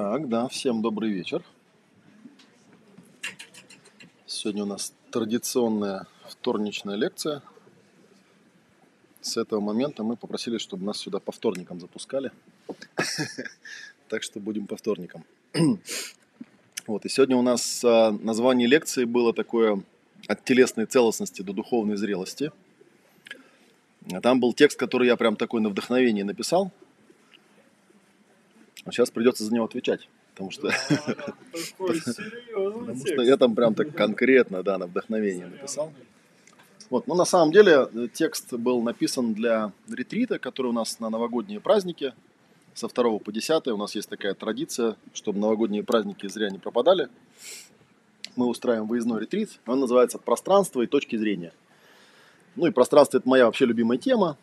Так, да, всем добрый вечер. Сегодня у нас традиционная вторничная лекция. С этого момента мы попросили, чтобы нас сюда по вторникам запускали. Так что будем по вторникам. Вот, и сегодня у нас а, название лекции было такое «От телесной целостности до духовной зрелости». А Там был текст, который я прям такой на вдохновение написал. А сейчас придется за него отвечать. Потому что, потому что я там прям так конкретно, да, на вдохновение написал. Вот, но на самом деле э, текст был написан для ретрита, который у нас на новогодние праздники со 2 по 10. У нас есть такая традиция, чтобы новогодние праздники зря не пропадали. Мы устраиваем выездной ретрит. Он называется «Пространство и точки зрения». Ну и пространство – это моя вообще любимая тема.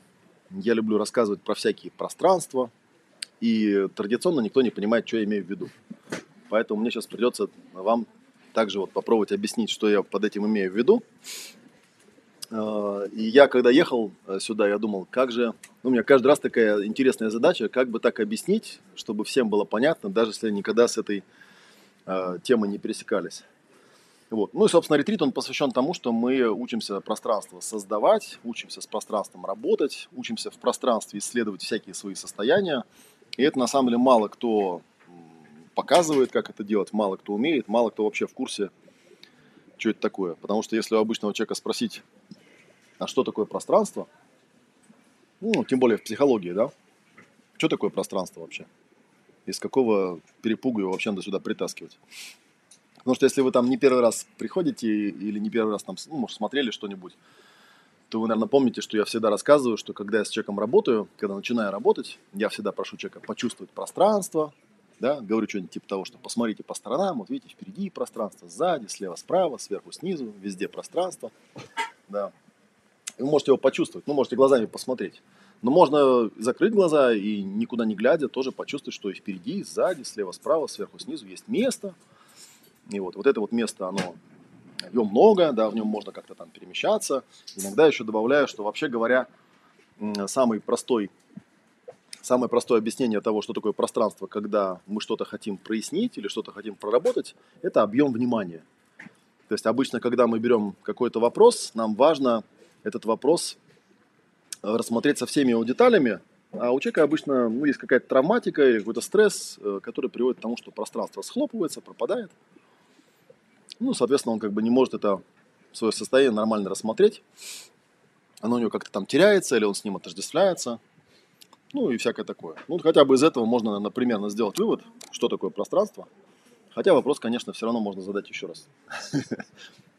Я люблю рассказывать про всякие пространства. И традиционно никто не понимает, что я имею в виду. Поэтому мне сейчас придется вам также вот попробовать объяснить, что я под этим имею в виду. А, и я, когда ехал э, сюда, я думал, как же... Ну, у меня каждый раз такая интересная задача, как бы так объяснить, чтобы всем было понятно, даже если никогда с этой э, темой не пересекались. Вот. Ну и, собственно, ретрит, он посвящен тому, что мы учимся пространство создавать, учимся с пространством работать, учимся в пространстве исследовать всякие свои состояния. И это, на самом деле, мало кто показывает, как это делать, мало кто умеет, мало кто вообще в курсе, что это такое. Потому что если у обычного человека спросить, а что такое пространство? Ну, тем более в психологии, да? Что такое пространство вообще? Из какого перепугу его вообще надо сюда притаскивать? Потому что если вы там не первый раз приходите или не первый раз там, ну, может, смотрели что-нибудь, то вы, наверное, помните, что я всегда рассказываю, что когда я с человеком работаю, когда начинаю работать, я всегда прошу человека почувствовать пространство, да, говорю что-нибудь типа того, что посмотрите по сторонам, вот видите, впереди пространство, сзади, слева, справа, сверху, снизу, везде пространство, да, вы можете его почувствовать, ну, можете глазами посмотреть. Но можно закрыть глаза и никуда не глядя тоже почувствовать, что и впереди, и сзади, слева, справа, сверху, снизу есть место. И вот, вот это вот место, оно, его много, да, в нем можно как-то там перемещаться. Иногда еще добавляю, что вообще говоря, самый простой, самое простое объяснение того, что такое пространство, когда мы что-то хотим прояснить или что-то хотим проработать, это объем внимания. То есть обычно, когда мы берем какой-то вопрос, нам важно этот вопрос рассмотреть со всеми его деталями, а у человека обычно ну, есть какая-то травматика или какой-то стресс, э, который приводит к тому, что пространство схлопывается, пропадает. Ну, соответственно, он как бы не может это свое состояние нормально рассмотреть. Оно у него как-то там теряется, или он с ним отождествляется. Ну и всякое такое. Ну, хотя бы из этого можно, например, сделать вывод, что такое пространство. Хотя вопрос, конечно, все равно можно задать еще раз.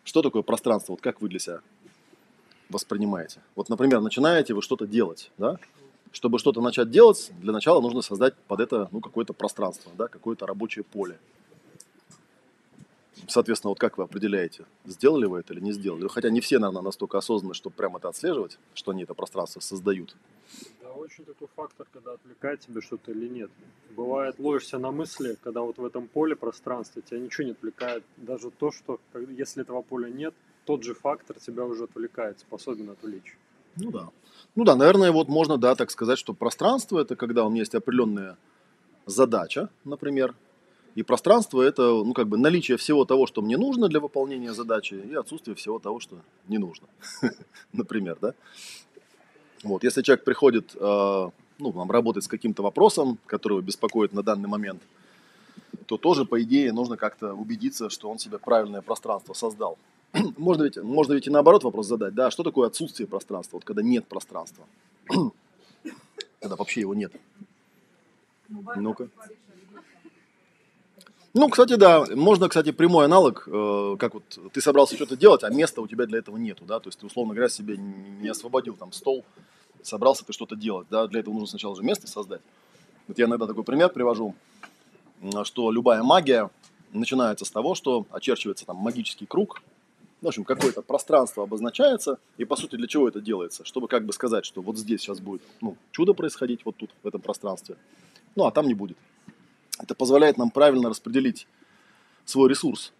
Что такое пространство? Вот как вы для себя воспринимаете. Вот, например, начинаете вы что-то делать, да? Чтобы что-то начать делать, для начала нужно создать под это ну, какое-то пространство, да, какое-то рабочее поле. Соответственно, вот как вы определяете, сделали вы это или не сделали? Хотя не все, наверное, настолько осознанны, чтобы прямо это отслеживать, что они это пространство создают. Да, очень такой фактор, когда отвлекает тебя что-то или нет. Бывает, ловишься на мысли, когда вот в этом поле пространства тебя ничего не отвлекает. Даже то, что если этого поля нет, тот же фактор тебя уже отвлекает, способен отвлечь. Ну да. Ну да, наверное, вот можно, да, так сказать, что пространство это когда у меня есть определенная задача, например, и пространство это, ну, как бы наличие всего того, что мне нужно для выполнения задачи, и отсутствие всего того, что не нужно, например, да. Вот, если человек приходит, э, ну, там, работать с каким-то вопросом, который его беспокоит на данный момент, то тоже, по идее, нужно как-то убедиться, что он себе правильное пространство создал. можно, ведь, можно ведь и наоборот вопрос задать, да, что такое отсутствие пространства, вот когда нет пространства, когда вообще его нет. Ну-ка. Ну, кстати, да, можно, кстати, прямой аналог, э, как вот ты собрался что-то делать, а места у тебя для этого нету, да, то есть ты, условно говоря, себе не освободил там стол, собрался ты что-то делать, да, для этого нужно сначала же место создать. Вот я иногда такой пример привожу, что любая магия начинается с того, что очерчивается там магический круг, в общем, какое-то пространство обозначается, и по сути для чего это делается? Чтобы как бы сказать, что вот здесь сейчас будет ну, чудо происходить, вот тут, в этом пространстве, ну а там не будет. Это позволяет нам правильно распределить свой ресурс.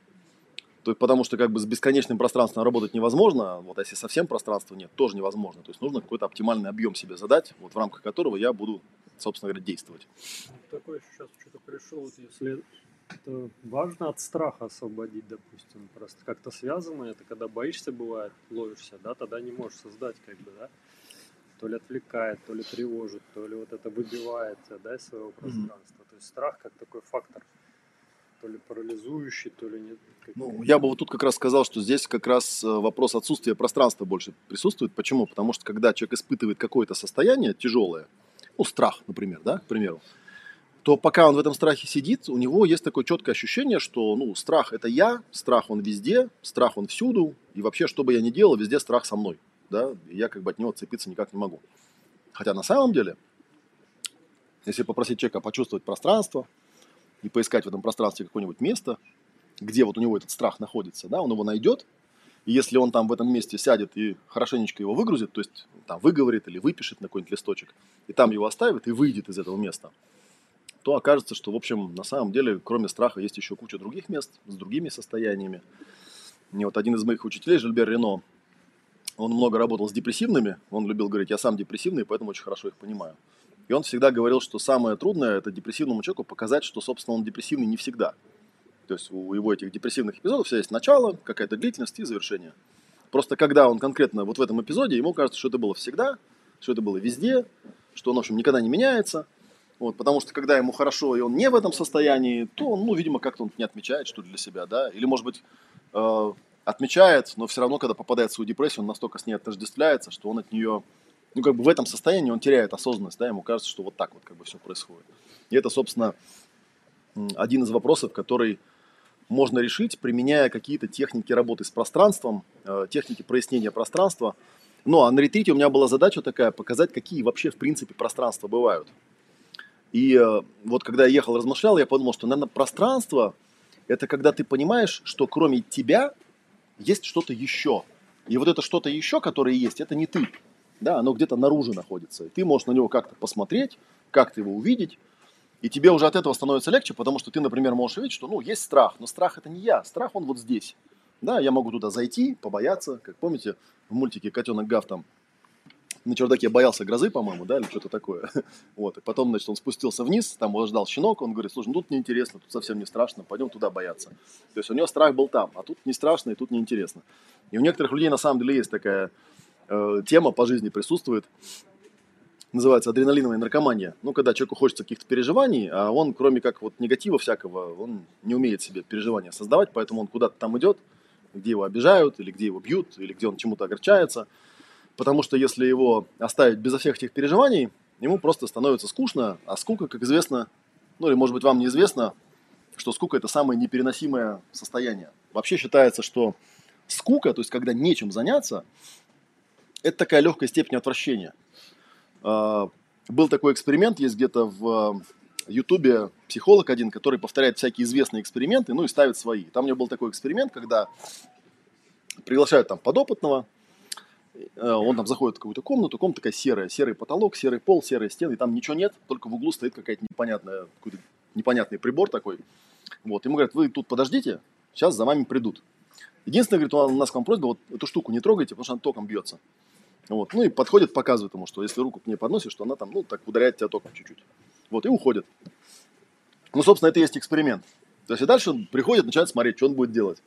То есть, потому что как бы с бесконечным пространством работать невозможно, вот а если совсем пространства нет, тоже невозможно. То есть нужно какой-то оптимальный объем себе задать, вот в рамках которого я буду, собственно говоря, действовать. Такой сейчас что-то пришел, вот если это важно от страха освободить, допустим, просто как-то связано это, когда боишься, бывает, ловишься, да, тогда не можешь создать, как бы, да, то ли отвлекает, то ли тревожит, то ли вот это выбивает, да, из своего пространства. Mm-hmm. То есть страх как такой фактор – то ли парализующий, то ли нет. Ну, я бы вот тут как раз сказал, что здесь как раз э, вопрос отсутствия пространства больше присутствует. Почему? Потому что когда человек испытывает какое-то состояние тяжелое, ну, страх, например, да, к примеру, то пока он в этом страхе сидит, у него есть такое четкое ощущение, что, ну, страх – это я, страх он везде, страх он всюду, и вообще, что бы я ни делал, везде страх со мной, да, я как бы от него отцепиться никак не могу. Хотя на самом деле, если попросить человека почувствовать пространство, и поискать в этом пространстве какое-нибудь место, где вот у него этот страх находится, да, он его найдет, и если он там в этом месте сядет и хорошенечко его выгрузит, то есть там выговорит или выпишет на какой-нибудь листочек, и там его оставит и выйдет из этого места, то окажется, что, в общем, на самом деле, кроме страха, есть еще куча других мест с другими состояниями. И вот один из моих учителей, Жильбер Рено, он много работал с депрессивными, он любил говорить, я сам депрессивный, поэтому очень хорошо их понимаю. И он всегда говорил, что самое трудное – это депрессивному человеку показать, что, собственно, он депрессивный не всегда. То есть у его этих депрессивных эпизодов всегда есть начало, какая-то длительность и завершение. Просто когда он конкретно вот в этом эпизоде, ему кажется, что это было всегда, что это было везде, что он, в общем, никогда не меняется. Вот, потому что когда ему хорошо, и он не в этом состоянии, то ну, видимо, как-то он не отмечает что для себя, да, или, может быть, э, отмечает, но все равно, когда попадает в свою депрессию, он настолько с ней отождествляется, что он от нее ну, как бы в этом состоянии он теряет осознанность, да, ему кажется, что вот так вот как бы все происходит. И это, собственно, один из вопросов, который можно решить, применяя какие-то техники работы с пространством, э, техники прояснения пространства. Ну, а на ретрите у меня была задача такая, показать, какие вообще, в принципе, пространства бывают. И э, вот когда я ехал, размышлял, я подумал, что, наверное, пространство – это когда ты понимаешь, что кроме тебя есть что-то еще. И вот это что-то еще, которое есть, это не ты да, оно где-то наружу находится. И ты можешь на него как-то посмотреть, как-то его увидеть, и тебе уже от этого становится легче, потому что ты, например, можешь увидеть, что, ну, есть страх, но страх это не я, страх он вот здесь. Да, я могу туда зайти, побояться, как помните в мультике «Котенок Гав» там на чердаке боялся грозы, по-моему, да, или что-то такое. Вот, и потом, значит, он спустился вниз, там его ждал щенок, он говорит, слушай, ну тут неинтересно, тут совсем не страшно, пойдем туда бояться. То есть у него страх был там, а тут не страшно и тут неинтересно. И у некоторых людей на самом деле есть такая э, тема по жизни присутствует. Называется адреналиновая наркомания. Ну, когда человеку хочется каких-то переживаний, а он, кроме как вот негатива всякого, он не умеет себе переживания создавать, поэтому он куда-то там идет, где его обижают, или где его бьют, или где он чему-то огорчается. Потому что если его оставить безо всех этих переживаний, ему просто становится скучно, а скука, как известно, ну или может быть вам неизвестно, что скука это самое непереносимое состояние. Вообще считается, что скука, то есть когда нечем заняться, это такая легкая степень отвращения. А, был такой эксперимент, есть где-то в Ютубе психолог один, который повторяет всякие известные эксперименты, ну и ставит свои. Там у меня был такой эксперимент, когда приглашают там подопытного, он там заходит в какую-то комнату, комната такая серая, серый потолок, серый пол, серые стены, и там ничего нет, только в углу стоит какая-то непонятная, какой-то непонятный прибор такой. Вот, ему говорят, вы тут подождите, сейчас за вами придут. Единственное, говорит, у нас к вам просьба, вот эту штуку не трогайте, потому что она током бьется. Вот. Ну и подходит, показывает ему, что если руку к ней подносишь, что она там, ну, так ударяет тебя током чуть-чуть. Вот, и уходит. Ну, собственно, это и есть эксперимент. То есть и дальше он приходит, начинает смотреть, что он будет делать.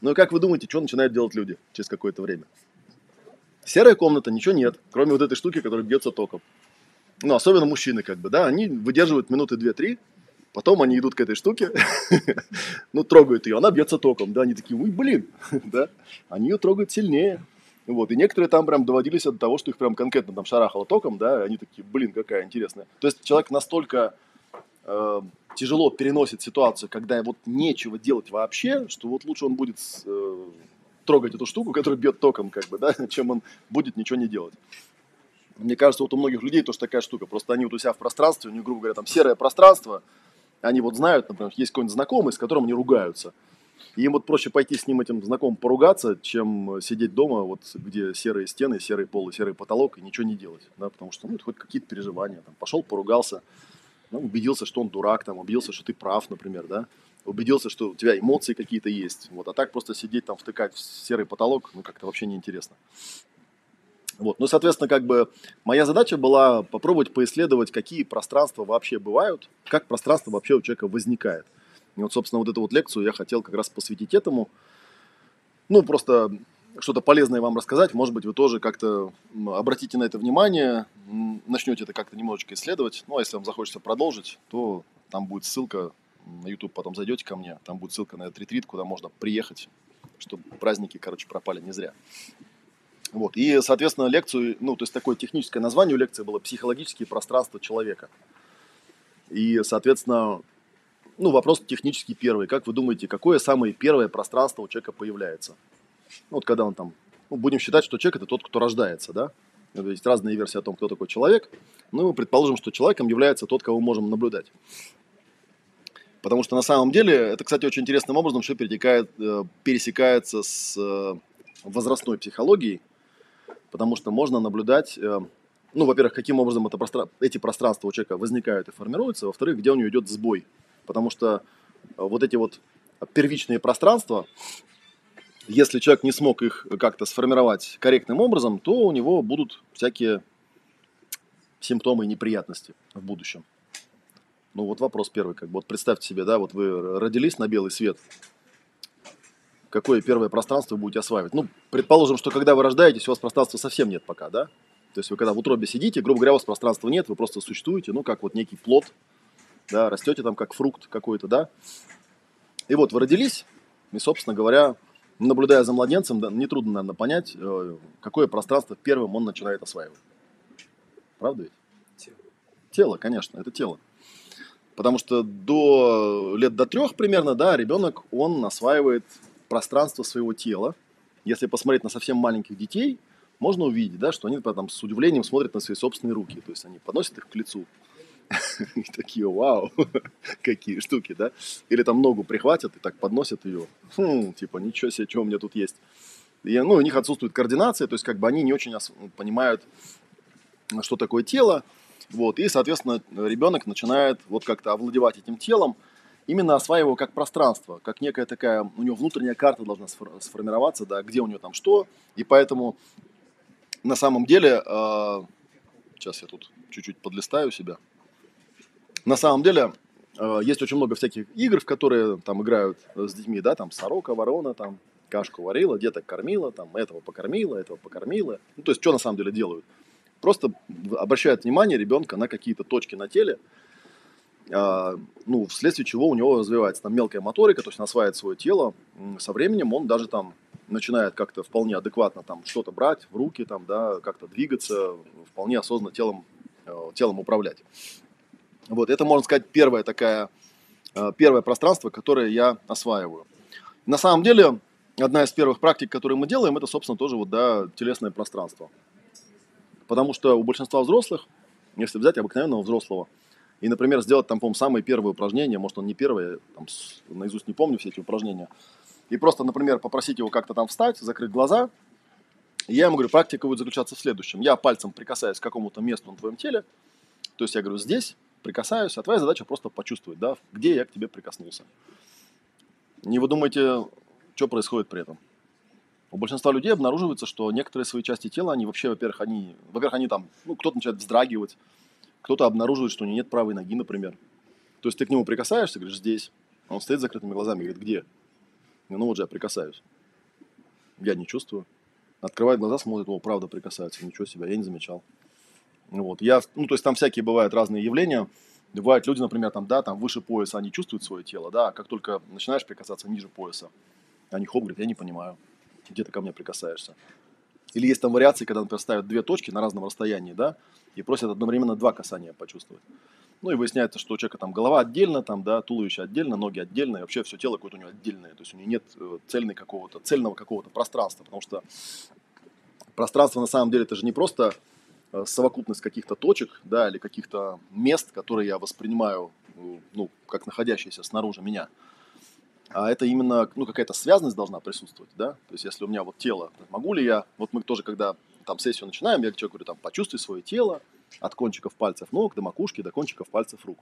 Ну и как вы думаете, что начинают делать люди через какое-то время? Серая комната, ничего нет, кроме вот этой штуки, которая бьется током. Ну, особенно мужчины, как бы, да, они выдерживают минуты две-три, потом они идут к этой штуке, ну, трогают ее, она бьется током, да, они такие, ой, блин, да, они ее трогают сильнее, вот, и некоторые там прям доводились до того, что их прям конкретно там шарахало током, да, они такие, блин, какая интересная. То есть человек настолько э, тяжело переносит ситуацию, когда вот нечего делать вообще, что вот лучше он будет э, трогать эту штуку, которая бьет током, как бы, да, чем он будет ничего не делать. Мне кажется, вот у многих людей тоже такая штука. Просто они вот у себя в пространстве, у них, грубо говоря, там серое пространство, они вот знают, например, есть какой-нибудь знакомый, с которым они ругаются – и им вот проще пойти с ним этим знакомым поругаться, чем сидеть дома, вот где серые стены, серый пол и серый потолок, и ничего не делать. Да, потому что ну, это хоть какие-то переживания. Там, пошел, поругался, ну, убедился, что он дурак, там, убедился, что ты прав, например, да. Убедился, что у тебя эмоции какие-то есть. Вот, а так просто сидеть там, втыкать в серый потолок, ну, как-то вообще неинтересно. Вот. Ну, соответственно, как бы моя задача была попробовать поисследовать, какие пространства вообще бывают, как пространство вообще у человека возникает. И вот, собственно, вот эту вот лекцию я хотел как раз посвятить этому. Ну, просто что-то полезное вам рассказать. Может быть, вы тоже как-то обратите на это внимание, начнете это как-то немножечко исследовать. Ну, а если вам захочется продолжить, то там будет ссылка на YouTube, потом зайдете ко мне, там будет ссылка на этот ретрит, куда можно приехать, чтобы праздники, короче, пропали не зря. Вот. И, соответственно, лекцию, ну, то есть такое техническое название у лекции было «Психологические пространства человека». И, соответственно, ну, вопрос технический первый. Как вы думаете, какое самое первое пространство у человека появляется? Ну, вот когда он там, ну, будем считать, что человек – это тот, кто рождается, да? Есть разные версии о том, кто такой человек. Ну, предположим, что человеком является тот, кого мы можем наблюдать. Потому что на самом деле это, кстати, очень интересным образом все перетекает, э, пересекается с э, возрастной психологией, потому что можно наблюдать, э, ну, во-первых, каким образом это простра... эти пространства у человека возникают и формируются, во-вторых, где у него идет сбой. Потому что вот эти вот первичные пространства, если человек не смог их как-то сформировать корректным образом, то у него будут всякие симптомы и неприятности в будущем. Ну вот вопрос первый, как бы вот представьте себе, да, вот вы родились на белый свет, какое первое пространство вы будете осваивать? Ну, предположим, что когда вы рождаетесь, у вас пространства совсем нет пока, да? То есть вы когда в утробе сидите, грубо говоря, у вас пространства нет, вы просто существуете, ну, как вот некий плод, да, растете там как фрукт какой-то, да? И вот вы родились, и, собственно говоря, наблюдая за младенцем, да, нетрудно, наверное, понять, э, какое пространство первым он начинает осваивать. Правда ведь? Тело. Тело, конечно, это тело. Потому что до лет до трех примерно, да, ребенок, он осваивает пространство своего тела. Если посмотреть на совсем маленьких детей, можно увидеть, да, что они там, с удивлением смотрят на свои собственные руки. То есть они подносят их к лицу. И такие, вау, какие штуки, да? Или там ногу прихватят и так подносят ее. Хм, типа, ничего себе, что у меня тут есть. И, ну, у них отсутствует координация, то есть как бы они не очень понимают, что такое тело. Вот, и, соответственно, ребенок начинает вот как-то овладевать этим телом, именно осваивая его как пространство, как некая такая, у него внутренняя карта должна сформироваться, да, где у него там что, и поэтому на самом деле, э, сейчас я тут чуть-чуть подлистаю себя, на самом деле э, есть очень много всяких игр, в которые там играют с детьми, да, там сорока, ворона, там кашку варила, деток кормила, там этого покормила, этого покормила, ну, то есть что на самом деле делают – Просто обращает внимание ребенка на какие-то точки на теле, а, ну, вследствие чего у него развивается там мелкая моторика, то есть он осваивает свое тело. Со временем он даже там начинает как-то вполне адекватно там что-то брать в руки, там, да, как-то двигаться, вполне осознанно телом, э, телом управлять. Вот, это, можно сказать, первое такая, э, первое пространство, которое я осваиваю. На самом деле, одна из первых практик, которые мы делаем, это, собственно, тоже вот, да, телесное пространство. Потому что у большинства взрослых, если взять обыкновенного взрослого, и, например, сделать там, по-моему, самое первое упражнение, может, он не первое, там, наизусть не помню все эти упражнения, и просто, например, попросить его как-то там встать, закрыть глаза, и я ему говорю, практика будет заключаться в следующем. Я пальцем прикасаюсь к какому-то месту на твоем теле, то есть я говорю, здесь прикасаюсь, а твоя задача просто почувствовать, да, где я к тебе прикоснулся. Не вы думаете, что происходит при этом? У большинства людей обнаруживается, что некоторые свои части тела, они вообще, во-первых, они, во-первых, они там, ну, кто-то начинает вздрагивать, кто-то обнаруживает, что у него нет правой ноги, например. То есть ты к нему прикасаешься, говоришь, здесь. Он стоит с закрытыми глазами говорит, где? Ну вот же я прикасаюсь. Я не чувствую. Открывает глаза, смотрит, о, правда прикасается, ничего себе, я не замечал. Вот, я, ну, то есть там всякие бывают разные явления. Бывают люди, например, там, да, там выше пояса они чувствуют свое тело, да, а как только начинаешь прикасаться ниже пояса, они хоп, говорят, я не понимаю где ты ко мне прикасаешься. Или есть там вариации, когда, например, ставят две точки на разном расстоянии, да, и просят одновременно два касания почувствовать. Ну и выясняется, что у человека там голова отдельно, там, да, туловище отдельно, ноги отдельно, и вообще все тело какое-то у него отдельное. То есть у него нет э, цельной какого-то, цельного какого-то пространства, потому что пространство на самом деле это же не просто э, совокупность каких-то точек, да, или каких-то мест, которые я воспринимаю, э, ну, как находящиеся снаружи меня – а это именно, ну, какая-то связанность должна присутствовать, да, то есть если у меня вот тело, могу ли я, вот мы тоже, когда там сессию начинаем, я человеку говорю, там, почувствуй свое тело от кончиков пальцев ног до макушки, до кончиков пальцев рук.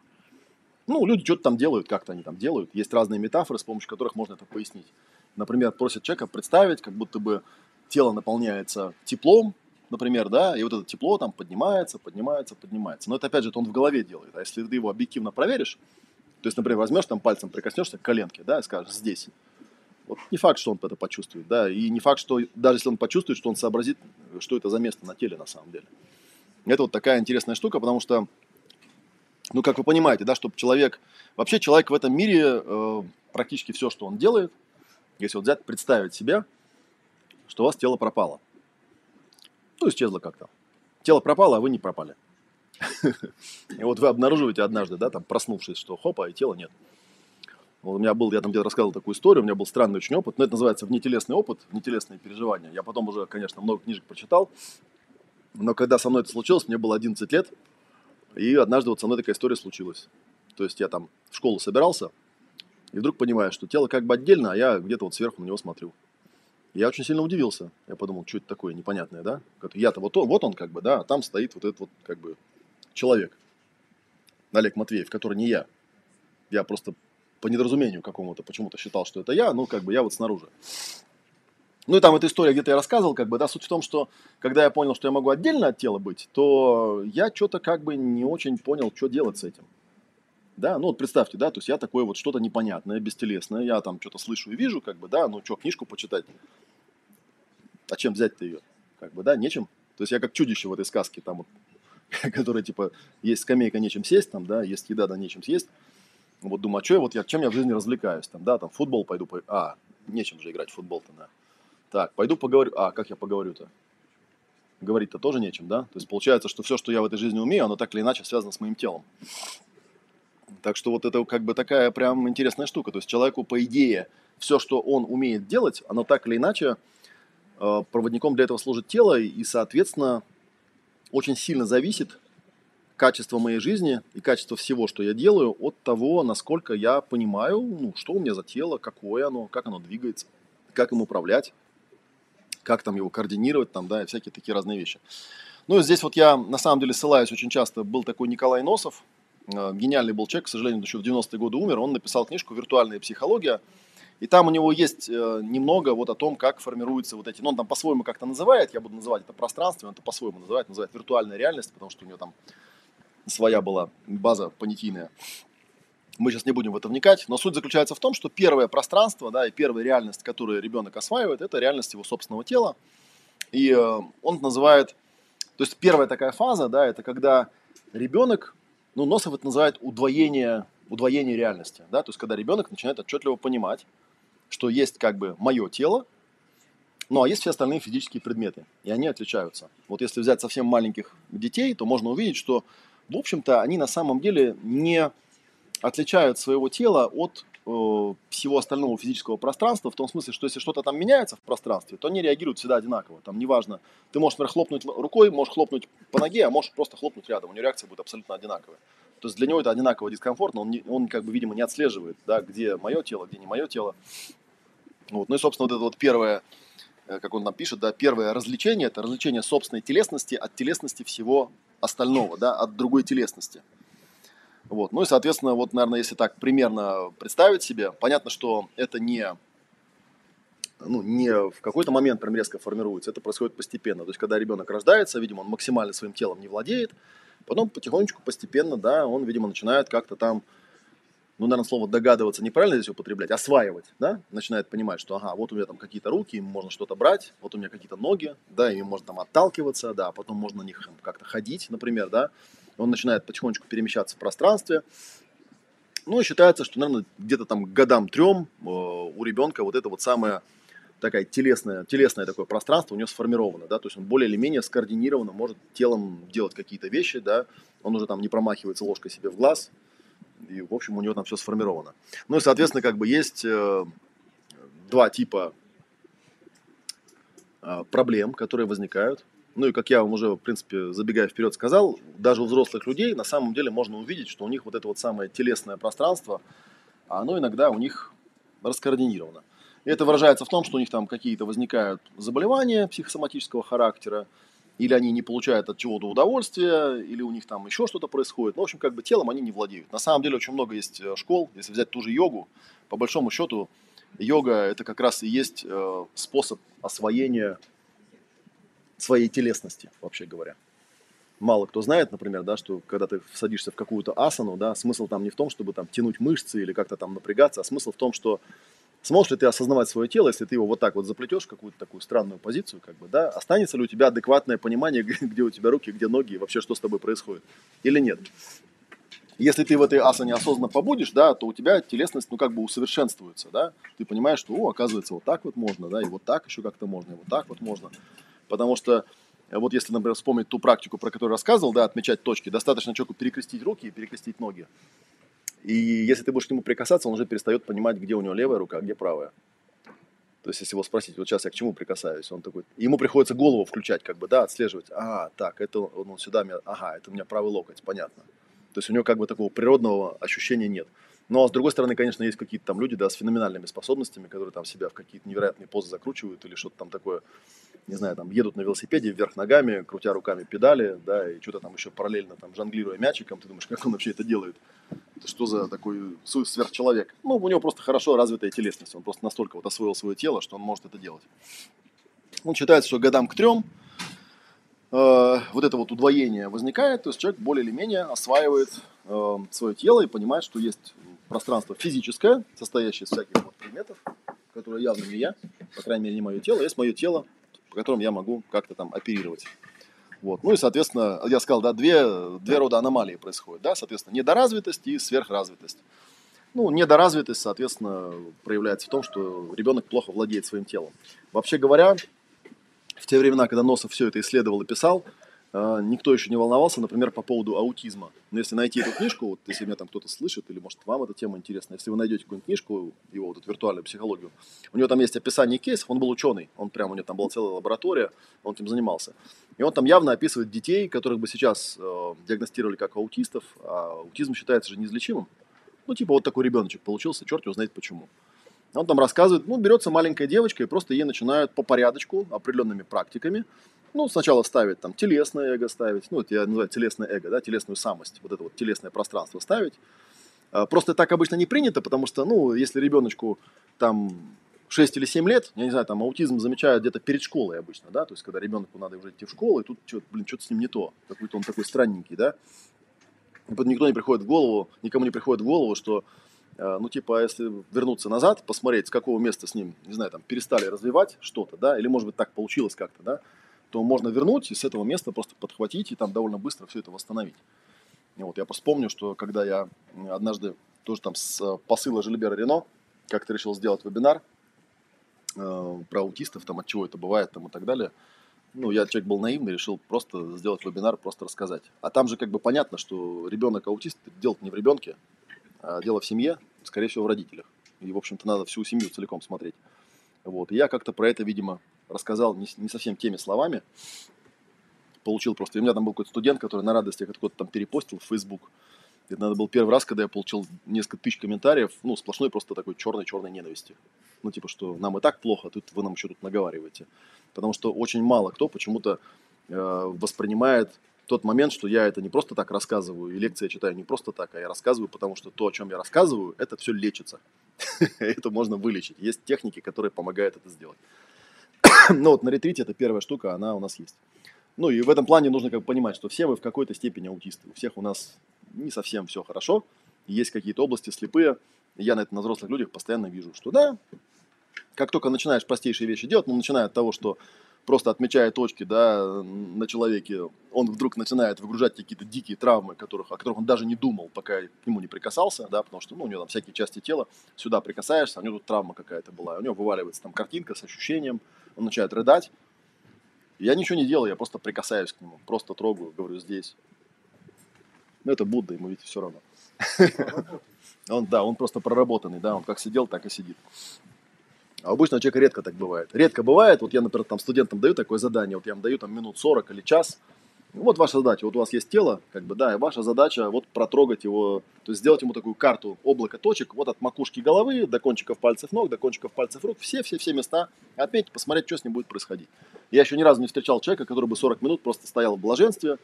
Ну, люди что-то там делают, как-то они там делают. Есть разные метафоры, с помощью которых можно это пояснить. Например, просят человека представить, как будто бы тело наполняется теплом, например, да, и вот это тепло там поднимается, поднимается, поднимается. Но это, опять же, это он в голове делает. А если ты его объективно проверишь, то есть, например, возьмешь там пальцем, прикоснешься к коленке, да, и скажешь «здесь». Вот не факт, что он это почувствует, да, и не факт, что даже если он почувствует, что он сообразит, что это за место на теле на самом деле. Это вот такая интересная штука, потому что, ну, как вы понимаете, да, чтобы человек, вообще человек в этом мире, э, практически все, что он делает, если вот взять, представить себя, что у вас тело пропало. Ну, исчезло как-то. Тело пропало, а вы не пропали. И вот вы обнаруживаете однажды, да, там, проснувшись, что хопа, и тела нет. Вот у меня был, я там где-то рассказывал такую историю, у меня был странный очень опыт, но это называется внетелесный опыт, внетелесные переживания. Я потом уже, конечно, много книжек прочитал, но когда со мной это случилось, мне было 11 лет, и однажды вот со мной такая история случилась. То есть я там в школу собирался, и вдруг понимаю, что тело как бы отдельно, а я где-то вот сверху на него смотрю. Я очень сильно удивился. Я подумал, что это такое непонятное, да? Я-то вот он, вот он как бы, да, а там стоит вот этот вот как бы человек. Олег Матвеев, который не я. Я просто по недоразумению какому-то почему-то считал, что это я, ну как бы я вот снаружи. Ну и там эта история где-то я рассказывал, как бы, да, суть в том, что когда я понял, что я могу отдельно от тела быть, то я что-то как бы не очень понял, что делать с этим. Да, ну вот представьте, да, то есть я такое вот что-то непонятное, бестелесное, я там что-то слышу и вижу, как бы, да, ну что, книжку почитать, а чем взять-то ее? Как бы, да, нечем. То есть я как чудище в этой сказке, там вот, которая типа, есть скамейка, нечем сесть, там, да, есть еда, да, нечем съесть. Вот думаю, а что я вот, я, чем я в жизни развлекаюсь, там, да, там, футбол пойду, по... а, нечем же играть в футбол-то, да. Так, пойду поговорю, а, как я поговорю-то? Говорить-то тоже нечем, да? То есть получается, что все, что я в этой жизни умею, оно так или иначе связано с моим телом. Так что вот это как бы такая прям интересная штука. То есть человеку, по идее, все, что он умеет делать, оно так или иначе Э, проводником для этого служит тело, и, соответственно, очень сильно зависит качество моей жизни и качество всего, что я делаю, от того, насколько я понимаю, ну, что у меня за тело, какое оно, как оно двигается, как им управлять, как там его координировать, там, да, и всякие такие разные вещи. Ну, и здесь вот я, на самом деле, ссылаюсь очень часто, был такой Николай Носов, э, гениальный был человек, к сожалению, еще в 90-е годы умер, он написал книжку «Виртуальная психология», и там у него есть э, немного вот о том, как формируются вот эти, ну он там по-своему как-то называет, я буду называть это пространством, он это по-своему называет, называет виртуальная реальность, потому что у него там своя была база понятийная. Мы сейчас не будем в это вникать, но суть заключается в том, что первое пространство, да, и первая реальность, которую ребенок осваивает, это реальность его собственного тела. И э, он называет, то есть первая такая фаза, да, это когда ребенок, ну, Носов это называет удвоение, удвоение реальности, да, то есть когда ребенок начинает отчетливо понимать, что есть как бы мое тело, ну а есть все остальные физические предметы, и они отличаются. Вот если взять совсем маленьких детей, то можно увидеть, что, в общем-то, они на самом деле не отличают своего тела от всего остального физического пространства, в том смысле, что если что-то там меняется в пространстве, то они реагируют всегда одинаково. Там неважно, ты можешь, например, хлопнуть рукой, можешь хлопнуть по ноге, а можешь просто хлопнуть рядом, у него реакция будет абсолютно одинаковая. То есть для него это одинаково дискомфортно, он, не, он как бы, видимо, не отслеживает, да, где мое тело, где не мое тело. Вот. Ну и, собственно, вот это вот первое, э, как он там пишет, да, первое развлечение, это развлечение собственной телесности от телесности всего остального, да, от другой телесности. Вот. Ну и, соответственно, вот, наверное, если так примерно представить себе, понятно, что это не, ну, не в какой-то момент прям резко формируется, это происходит постепенно. То есть, когда ребенок рождается, видимо, он максимально своим телом не владеет, потом потихонечку, постепенно, да, он, видимо, начинает как-то там ну, наверное, слово догадываться неправильно здесь употреблять, осваивать, да, начинает понимать, что, ага, вот у меня там какие-то руки, им можно что-то брать, вот у меня какие-то ноги, да, ими можно там отталкиваться, да, потом можно на них как-то ходить, например, да, он начинает потихонечку перемещаться в пространстве, ну, и считается, что, наверное, где-то там годам трем э, у ребенка вот это вот самое такая телесное, телесное такое пространство у него сформировано, да, то есть он более или менее скоординированно может телом делать какие-то вещи, да, он уже там не промахивается ложкой себе в глаз, и, в общем, у него там все сформировано. Ну и, соответственно, как бы есть э, два типа э, проблем, которые возникают. Ну и, как я вам уже, в принципе, забегая вперед сказал, даже у взрослых людей на самом деле можно увидеть, что у них вот это вот самое телесное пространство, оно иногда у них раскоординировано. И это выражается в том, что у них там какие-то возникают заболевания психосоматического характера, или они не получают от чего-то удовольствия, или у них там еще что-то происходит. Ну, в общем, как бы телом они не владеют. На самом деле очень много есть э, школ, если взять ту же йогу, по большому счету, йога это как раз и есть э, способ освоения своей телесности, вообще говоря. Мало кто знает, например, да, что когда ты садишься в какую-то асану, да, смысл там не в том, чтобы там тянуть мышцы или как-то там напрягаться, а смысл в том, что Сможешь ли ты осознавать свое тело, если ты его вот так вот заплетешь в какую-то такую странную позицию, как бы, да? Останется ли у тебя адекватное понимание, где у тебя руки, где ноги, и вообще что с тобой происходит? Или нет? Если ты в этой асане осознанно побудешь, да, то у тебя телесность, ну, как бы усовершенствуется, да? Ты понимаешь, что, о, оказывается, вот так вот можно, да, и вот так еще как-то можно, и вот так вот можно. Потому что вот если, например, вспомнить ту практику, про которую рассказывал, да, отмечать точки, достаточно человеку перекрестить руки и перекрестить ноги. И если ты будешь к нему прикасаться, он уже перестает понимать, где у него левая рука, а где правая. То есть, если его спросить, вот сейчас я к чему прикасаюсь, он такой, ему приходится голову включать, как бы, да, отслеживать. А, так, это он, сюда, ага, это у меня правый локоть, понятно. То есть у него как бы такого природного ощущения нет. Но с другой стороны, конечно, есть какие-то там люди, да, с феноменальными способностями, которые там себя в какие-то невероятные позы закручивают или что-то там такое, не знаю, там едут на велосипеде вверх ногами, крутя руками педали, да, и что-то там еще параллельно там жонглируя мячиком, ты думаешь, как он вообще это делает? Это что за такой сверхчеловек? Ну, у него просто хорошо развитая телесность, он просто настолько вот освоил свое тело, что он может это делать. Он считается, что годам к трем э, вот это вот удвоение возникает, то есть человек более или менее осваивает э, свое тело и понимает, что есть пространство физическое, состоящее из всяких вот предметов, которое явно не я, по крайней мере, не мое тело, есть мое тело, по которому я могу как-то там оперировать. Вот. Ну и, соответственно, я сказал, да, две, две рода аномалии происходят, да, соответственно, недоразвитость и сверхразвитость. Ну, недоразвитость, соответственно, проявляется в том, что ребенок плохо владеет своим телом. Вообще говоря, в те времена, когда Носов все это исследовал и писал, никто еще не волновался, например, по поводу аутизма. Но если найти эту книжку, вот если меня там кто-то слышит, или может вам эта тема интересна, если вы найдете какую-нибудь книжку, его вот эту виртуальную психологию, у него там есть описание кейсов, он был ученый, он прям, у него там была целая лаборатория, он этим занимался. И он там явно описывает детей, которых бы сейчас э, диагностировали как аутистов, а аутизм считается же неизлечимым. Ну, типа вот такой ребеночек получился, черт его знает почему. Он там рассказывает, ну, берется маленькая девочка, и просто ей начинают по порядочку, определенными практиками, ну, сначала ставить там телесное эго ставить, ну, это я называю телесное эго, да, телесную самость, вот это вот телесное пространство ставить. А, просто так обычно не принято, потому что, ну, если ребеночку там 6 или 7 лет, я не знаю, там аутизм замечают где-то перед школой обычно, да, то есть когда ребенку надо уже идти в школу, и тут, что блин, что-то с ним не то, какой-то он такой странненький, да. И никто не приходит в голову, никому не приходит в голову, что а, ну, типа, если вернуться назад, посмотреть, с какого места с ним, не знаю, там, перестали развивать что-то, да, или, может быть, так получилось как-то, да, то можно вернуть и с этого места просто подхватить и там довольно быстро все это восстановить. И вот я просто помню, что когда я однажды тоже там с э, посыла Жильбера Рено как-то решил сделать вебинар э, про аутистов, там от чего это бывает там и так далее. Ну, я человек был наивный, решил просто сделать вебинар, просто рассказать. А там же как бы понятно, что ребенок аутист, дело не в ребенке, а дело в семье, скорее всего, в родителях. И, в общем-то, надо всю семью целиком смотреть. Вот. И я как-то про это, видимо, рассказал не, не совсем теми словами. Получил просто. И у меня там был какой-то студент, который на радости какой-то там перепостил в Facebook. Это надо был первый раз, когда я получил несколько тысяч комментариев, ну, сплошной просто такой черной-черной ненависти. Ну, типа, что нам и так плохо, а тут вы нам еще тут наговариваете. Потому что очень мало кто почему-то э, воспринимает тот момент, что я это не просто так рассказываю, и лекции я читаю не просто так, а я рассказываю, потому что то, о чем я рассказываю, это все лечится. это можно вылечить. Есть техники, которые помогают это сделать. Но вот на ретрите это первая штука, она у нас есть. Ну и в этом плане нужно как бы понимать, что все мы в какой-то степени аутисты. У всех у нас не совсем все хорошо. Есть какие-то области слепые. Я на это на взрослых людях постоянно вижу, что да, как только начинаешь простейшие вещи делать, ну, начиная от того, что просто отмечая точки да, на человеке, он вдруг начинает выгружать какие-то дикие травмы, которых, о которых он даже не думал, пока к нему не прикасался, да, потому что ну, у него там всякие части тела, сюда прикасаешься, а у него тут травма какая-то была, у него вываливается там картинка с ощущением, он начинает рыдать. Я ничего не делаю, я просто прикасаюсь к нему, просто трогаю, говорю, здесь. Ну, это Будда, ему ведь все равно. Он, да, он просто проработанный, да, он как сидел, так и сидит. А обычно у человека редко так бывает. Редко бывает, вот я, например, там студентам даю такое задание, вот я им даю там минут 40 или час, Вот ваша задача, вот у вас есть тело, как бы, да, и ваша задача вот протрогать его, то есть сделать ему такую карту облака точек, вот от макушки головы до кончиков пальцев ног, до кончиков пальцев рук, все-все-все места отметить, посмотреть, что с ним будет происходить. Я еще ни разу не встречал человека, который бы 40 минут просто стоял в блаженстве,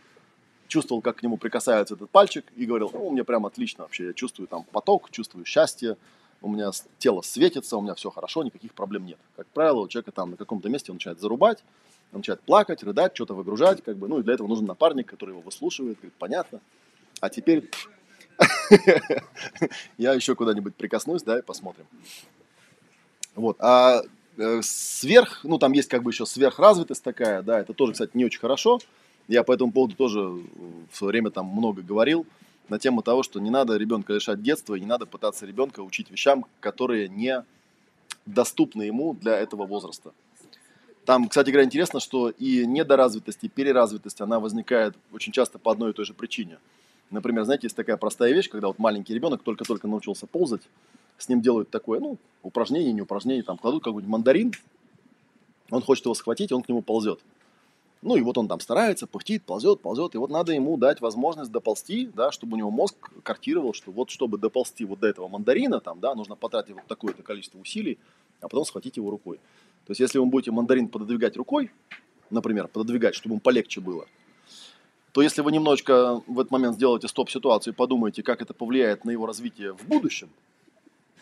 чувствовал, как к нему прикасается этот пальчик, и говорил, ну, мне прям отлично вообще, я чувствую там поток, чувствую счастье, у меня тело светится, у меня все хорошо, никаких проблем нет. Как правило, у человека там на каком-то месте он начинает зарубать, начинает плакать, рыдать, что-то выгружать, как бы, ну и для этого нужен напарник, который его выслушивает, говорит, понятно. А теперь я еще куда-нибудь прикоснусь, да, и посмотрим. Вот, а э, сверх, ну там есть как бы еще сверхразвитость такая, да, это тоже, кстати, не очень хорошо. Я по этому поводу тоже в свое время там много говорил на тему того, что не надо ребенка лишать детства, и не надо пытаться ребенка учить вещам, которые не доступны ему для этого возраста. Там, кстати говоря, интересно, что и недоразвитость, и переразвитость, она возникает очень часто по одной и той же причине. Например, знаете, есть такая простая вещь, когда вот маленький ребенок только-только научился ползать, с ним делают такое, ну, упражнение, не упражнение, там кладут какой-нибудь мандарин, он хочет его схватить, он к нему ползет. Ну, и вот он там старается, пыхтит, ползет, ползет, и вот надо ему дать возможность доползти, да, чтобы у него мозг картировал, что вот чтобы доползти вот до этого мандарина, там, да, нужно потратить вот такое-то количество усилий, а потом схватить его рукой. То есть, если вы будете мандарин пододвигать рукой, например, пододвигать, чтобы ему полегче было, то если вы немножечко в этот момент сделаете стоп-ситуацию и подумаете, как это повлияет на его развитие в будущем,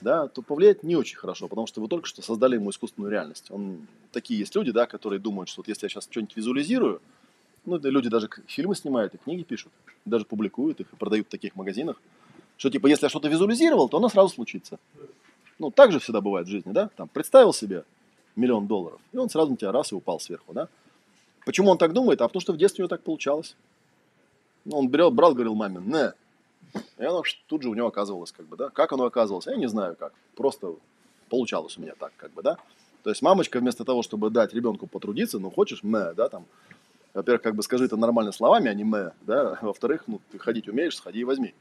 да, то повлияет не очень хорошо, потому что вы только что создали ему искусственную реальность. Он, такие есть люди, да, которые думают, что вот если я сейчас что-нибудь визуализирую, ну, да, люди даже фильмы снимают и книги пишут, даже публикуют их и продают в таких магазинах, что типа, если я что-то визуализировал, то оно сразу случится. Ну, так же всегда бывает в жизни, да, там, представил себе, миллион долларов. И он сразу на тебя раз и упал сверху, да? Почему он так думает? А потому что в детстве у него так получалось. Ну, он брал, брал, говорил маме, не. И оно тут же у него оказывалось, как бы, да? Как оно оказывалось? Я не знаю как. Просто получалось у меня так, как бы, да? То есть мамочка вместо того, чтобы дать ребенку потрудиться, ну, хочешь, мэ, да, там, во-первых, как бы скажи это нормально словами, а не мэ, да, во-вторых, ну, ты ходить умеешь, сходи и возьми.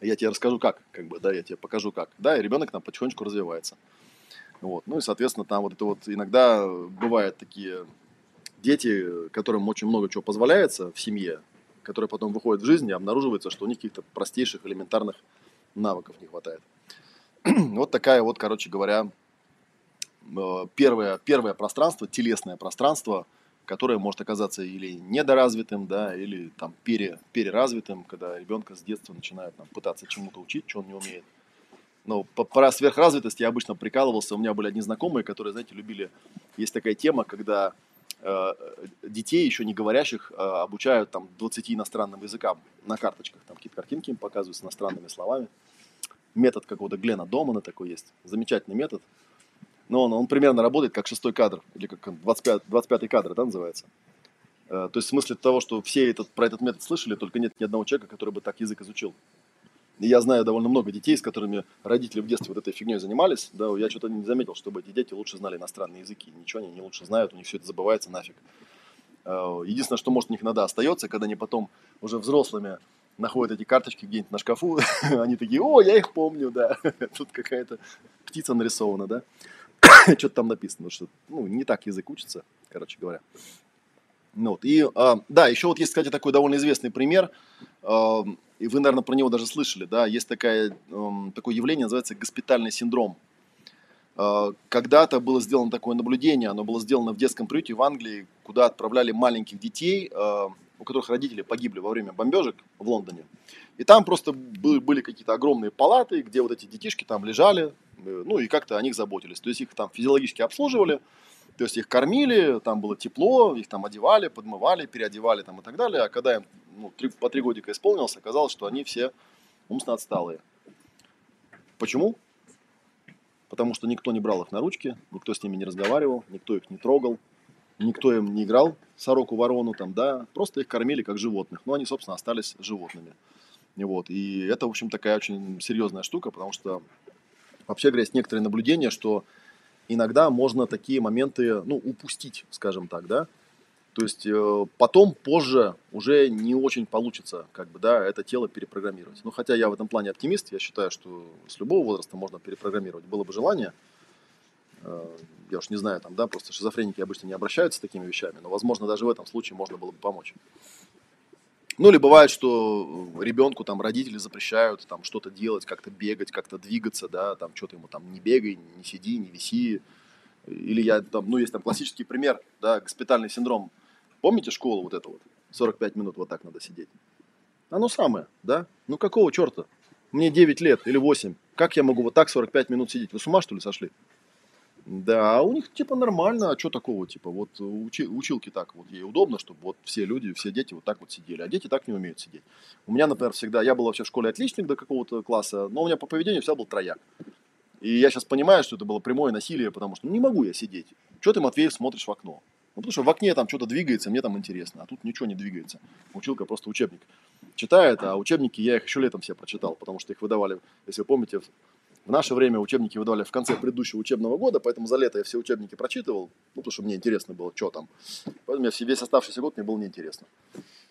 Я тебе расскажу как, как бы, да, я тебе покажу как. Да, и ребенок там потихонечку развивается. Вот. Ну и, соответственно, там вот это вот иногда бывают такие дети, которым очень много чего позволяется в семье, которые потом выходят в жизнь и обнаруживается, что у них каких-то простейших элементарных навыков не хватает. вот такая вот, короче говоря, э, первое, первое пространство, телесное пространство, которое может оказаться или недоразвитым, да, или там пере, переразвитым, когда ребенка с детства начинают там, пытаться чему-то учить, что он не умеет ну, про сверхразвитость я обычно прикалывался. У меня были одни знакомые, которые, знаете, любили... Есть такая тема, когда э, детей, еще не говорящих, э, обучают там 20 иностранным языкам на карточках. Там какие-то картинки им показывают с иностранными словами. Метод какого-то Глена Домана такой есть. Замечательный метод. Но он, он примерно работает как шестой кадр, или как 25, 25 кадр, да, называется. Э, то есть в смысле того, что все этот, про этот метод слышали, только нет ни одного человека, который бы так язык изучил. И я знаю довольно много детей, с которыми родители в детстве вот этой фигней занимались. Да, я что-то не заметил, чтобы эти дети лучше знали иностранные языки. Ничего они не лучше знают, у них все это забывается нафиг. Э, единственное, что может у них иногда остается, когда они потом уже взрослыми находят эти карточки где-нибудь на шкафу, они такие, о, я их помню, да. Тут какая-то птица нарисована, да. Что-то там написано, что ну, не так язык учится, короче говоря. Ну, вот. И, а, да, еще вот есть, кстати, такой довольно известный пример, а, и вы, наверное, про него даже слышали, да, есть такая, а, такое явление, называется госпитальный синдром. А, когда-то было сделано такое наблюдение, оно было сделано в детском приюте в Англии, куда отправляли маленьких детей, а, у которых родители погибли во время бомбежек в Лондоне. И там просто были какие-то огромные палаты, где вот эти детишки там лежали, э, ну и как-то о них заботились. То есть их там физиологически обслуживали, то есть их кормили, там было тепло, их там одевали, подмывали, переодевали там и так далее. А когда им ну, три, по три годика исполнилось, оказалось, что они все умственно отсталые. Почему? Потому что никто не брал их на ручки, никто с ними не разговаривал, никто их не трогал, никто им не играл сороку, ворону, там, да, просто их кормили как животных. Но они, собственно, остались животными. Вот. И это, в общем, такая очень серьезная штука, потому что вообще говоря, есть некоторые наблюдения, что иногда можно такие моменты, ну, упустить, скажем так, да. То есть э, потом, позже уже не очень получится, как бы, да, это тело перепрограммировать. Ну, хотя я в этом плане оптимист, я считаю, что с любого возраста можно перепрограммировать, было бы желание. Э, я уж не знаю, там, да, просто шизофреники обычно не обращаются с такими вещами, но, возможно, даже в этом случае можно было бы помочь. Ну, или бывает, что ребенку там родители запрещают там что-то делать, как-то бегать, как-то двигаться, да, там что-то ему там не бегай, не сиди, не виси. Или я там, ну, есть там классический пример, да, госпитальный синдром. Помните школу вот эту вот? 45 минут вот так надо сидеть. Оно самое, да? Ну, какого черта? Мне 9 лет или 8. Как я могу вот так 45 минут сидеть? Вы с ума, что ли, сошли? Да, у них типа нормально, а что такого, типа, вот учи, училки так, вот ей удобно, чтобы вот все люди, все дети вот так вот сидели, а дети так не умеют сидеть. У меня, например, всегда, я был вообще в школе отличник до какого-то класса, но у меня по поведению всегда был трояк. И я сейчас понимаю, что это было прямое насилие, потому что ну, не могу я сидеть. Что ты, Матвеев, смотришь в окно? Ну, потому что в окне там что-то двигается, мне там интересно, а тут ничего не двигается. Училка просто учебник читает, а учебники я их еще летом все прочитал, потому что их выдавали, если вы помните, в наше время учебники выдавали в конце предыдущего учебного года, поэтому за лето я все учебники прочитывал, ну, потому что мне интересно было, что там. Поэтому я весь оставшийся год мне было неинтересно.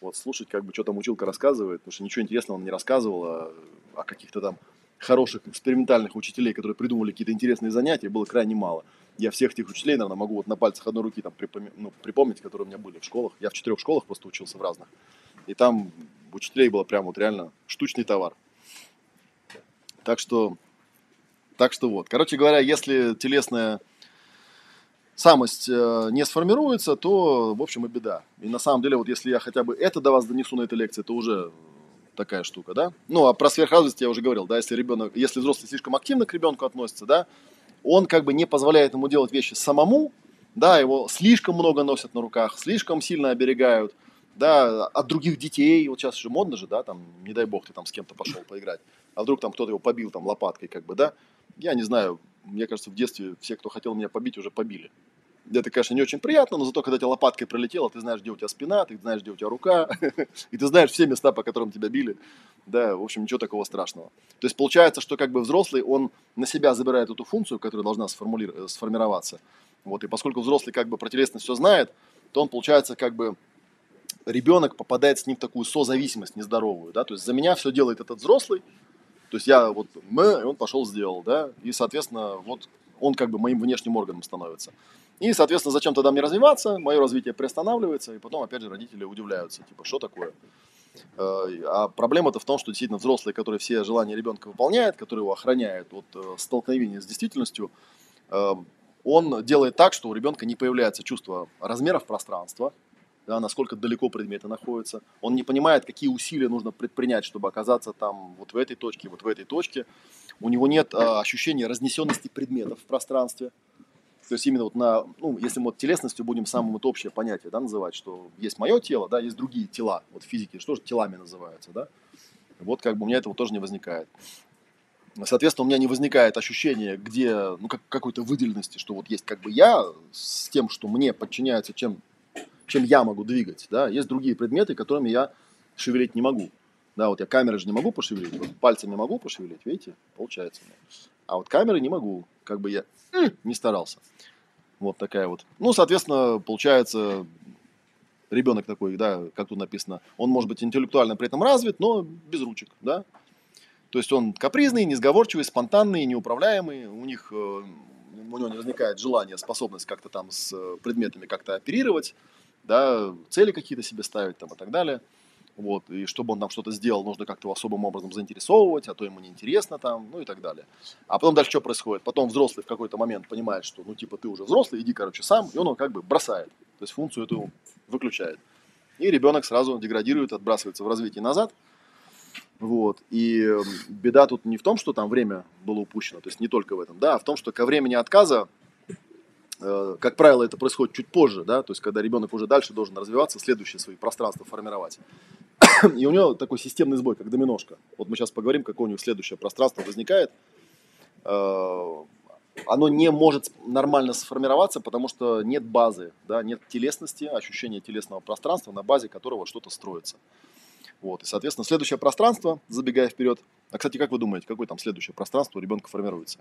Вот слушать, как бы, что там училка рассказывает, потому что ничего интересного он не рассказывал о, о каких-то там хороших экспериментальных учителей, которые придумали какие-то интересные занятия, было крайне мало. Я всех этих учителей, наверное, могу вот на пальцах одной руки там припоми- ну, припомнить, которые у меня были в школах. Я в четырех школах просто учился в разных. И там учителей было прям вот реально штучный товар. Так что так что вот. Короче говоря, если телесная самость э, не сформируется, то, в общем, и беда. И на самом деле, вот если я хотя бы это до вас донесу на этой лекции, то уже такая штука, да. Ну, а про сверхразвитость я уже говорил, да, если ребенок, если взрослый слишком активно к ребенку относится, да, он как бы не позволяет ему делать вещи самому, да, его слишком много носят на руках, слишком сильно оберегают, да, от других детей, вот сейчас же модно же, да, там, не дай бог, ты там с кем-то пошел поиграть, а вдруг там кто-то его побил там лопаткой, как бы, да, я не знаю, мне кажется, в детстве все, кто хотел меня побить, уже побили. Это, конечно, не очень приятно, но зато, когда тебя лопаткой пролетело, ты знаешь, где у тебя спина, ты знаешь, где у тебя рука, и ты знаешь все места, по которым тебя били. Да, в общем, ничего такого страшного. То есть получается, что как бы взрослый, он на себя забирает эту функцию, которая должна сформули... сформироваться. Вот, и поскольку взрослый как бы про телесность все знает, то он, получается, как бы ребенок попадает с ним в такую созависимость нездоровую. Да? То есть за меня все делает этот взрослый, то есть я вот мы, и он пошел сделал, да, и, соответственно, вот он как бы моим внешним органом становится. И, соответственно, зачем тогда мне развиваться? Мое развитие приостанавливается, и потом, опять же, родители удивляются, типа, что такое? Э, а проблема-то в том, что действительно взрослый, который все желания ребенка выполняет, который его охраняет от э, столкновения с действительностью, э, он делает так, что у ребенка не появляется чувство размеров пространства, да, насколько далеко предметы находятся. Он не понимает, какие усилия нужно предпринять, чтобы оказаться там вот в этой точке, вот в этой точке. У него нет а, ощущения разнесенности предметов в пространстве. То есть именно вот на, ну, если мы вот телесностью будем самым вот общее понятие, да, называть, что есть мое тело, да, есть другие тела, вот в физике, что же телами называются, да, вот как бы у меня этого тоже не возникает. Соответственно, у меня не возникает ощущения, где, ну, как, какой-то выделенности, что вот есть как бы я с тем, что мне подчиняется чем чем я могу двигать, да, есть другие предметы, которыми я шевелить не могу. Да, вот я камеры же не могу пошевелить, вот пальцами могу пошевелить, видите, получается. А вот камеры не могу, как бы я не старался. Вот такая вот. Ну, соответственно, получается, ребенок такой, да, как тут написано, он может быть интеллектуально при этом развит, но без ручек, да. То есть он капризный, несговорчивый, спонтанный, неуправляемый, у них, э, у него не возникает желания, способность как-то там с э, предметами как-то оперировать, да, цели какие-то себе ставить там и так далее. Вот, и чтобы он там что-то сделал, нужно как-то особым образом заинтересовывать, а то ему неинтересно там, ну и так далее. А потом дальше что происходит? Потом взрослый в какой-то момент понимает, что, ну, типа, ты уже взрослый, иди, короче, сам, и он его как бы бросает, то есть функцию эту выключает. И ребенок сразу деградирует, отбрасывается в развитии назад, вот. И беда тут не в том, что там время было упущено, то есть не только в этом, да, а в том, что ко времени отказа как правило, это происходит чуть позже, да, то есть когда ребенок уже дальше должен развиваться, следующие свои пространства формировать. И у него такой системный сбой, как доминошка. Вот мы сейчас поговорим, какое у него следующее пространство возникает. Э, оно не может нормально сформироваться, потому что нет базы, да, нет телесности, ощущения телесного пространства, на базе которого что-то строится. Вот. И, соответственно, следующее пространство, забегая вперед. А, кстати, как вы думаете, какое там следующее пространство у ребенка формируется?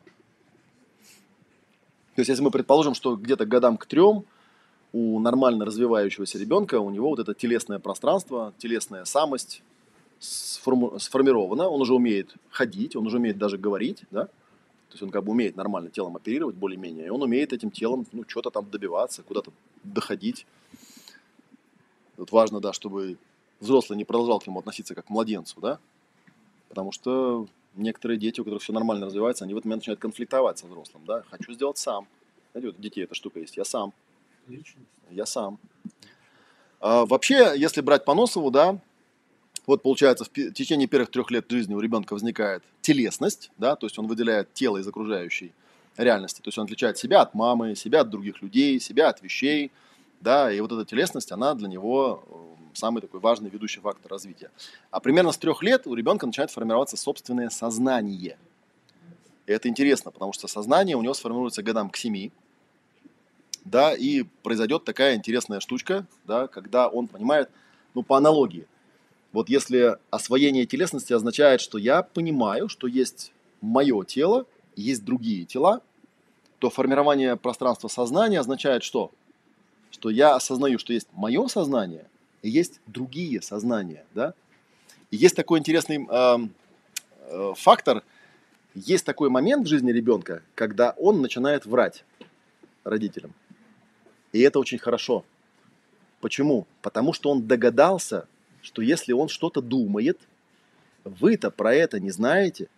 То есть, если мы предположим, что где-то годам к трем у нормально развивающегося ребенка у него вот это телесное пространство, телесная самость сформу- сформирована, он уже умеет ходить, он уже умеет даже говорить, да, то есть он как бы умеет нормально телом оперировать более-менее, и он умеет этим телом, ну, что-то там добиваться, куда-то доходить. Вот важно, да, чтобы взрослый не продолжал к нему относиться как к младенцу, да, потому что некоторые дети, у которых все нормально развивается, они в этот момент начинают конфликтовать со взрослым, да, хочу сделать сам. Знаете, вот у детей эта штука есть, я сам. Личность. Я сам. А, вообще, если брать по Носову, да, вот получается, в течение первых трех лет жизни у ребенка возникает телесность, да, то есть он выделяет тело из окружающей реальности, то есть он отличает себя от мамы, себя от других людей, себя от вещей, да, и вот эта телесность, она для него э, самый такой важный ведущий фактор развития. А примерно с трех лет у ребенка начинает формироваться собственное сознание. И это интересно, потому что сознание у него сформируется годам к семи, да, и произойдет такая интересная штучка, да, когда он понимает, ну, по аналогии, вот если освоение телесности означает, что я понимаю, что есть мое тело, есть другие тела, то формирование пространства сознания означает что? Что я осознаю, что есть мое сознание есть другие сознания, да? И есть такой интересный э, э, фактор, есть такой момент в жизни ребенка, когда он начинает врать родителям. И это очень хорошо. Почему? Потому что он догадался, что если он что-то думает, вы-то про это не знаете,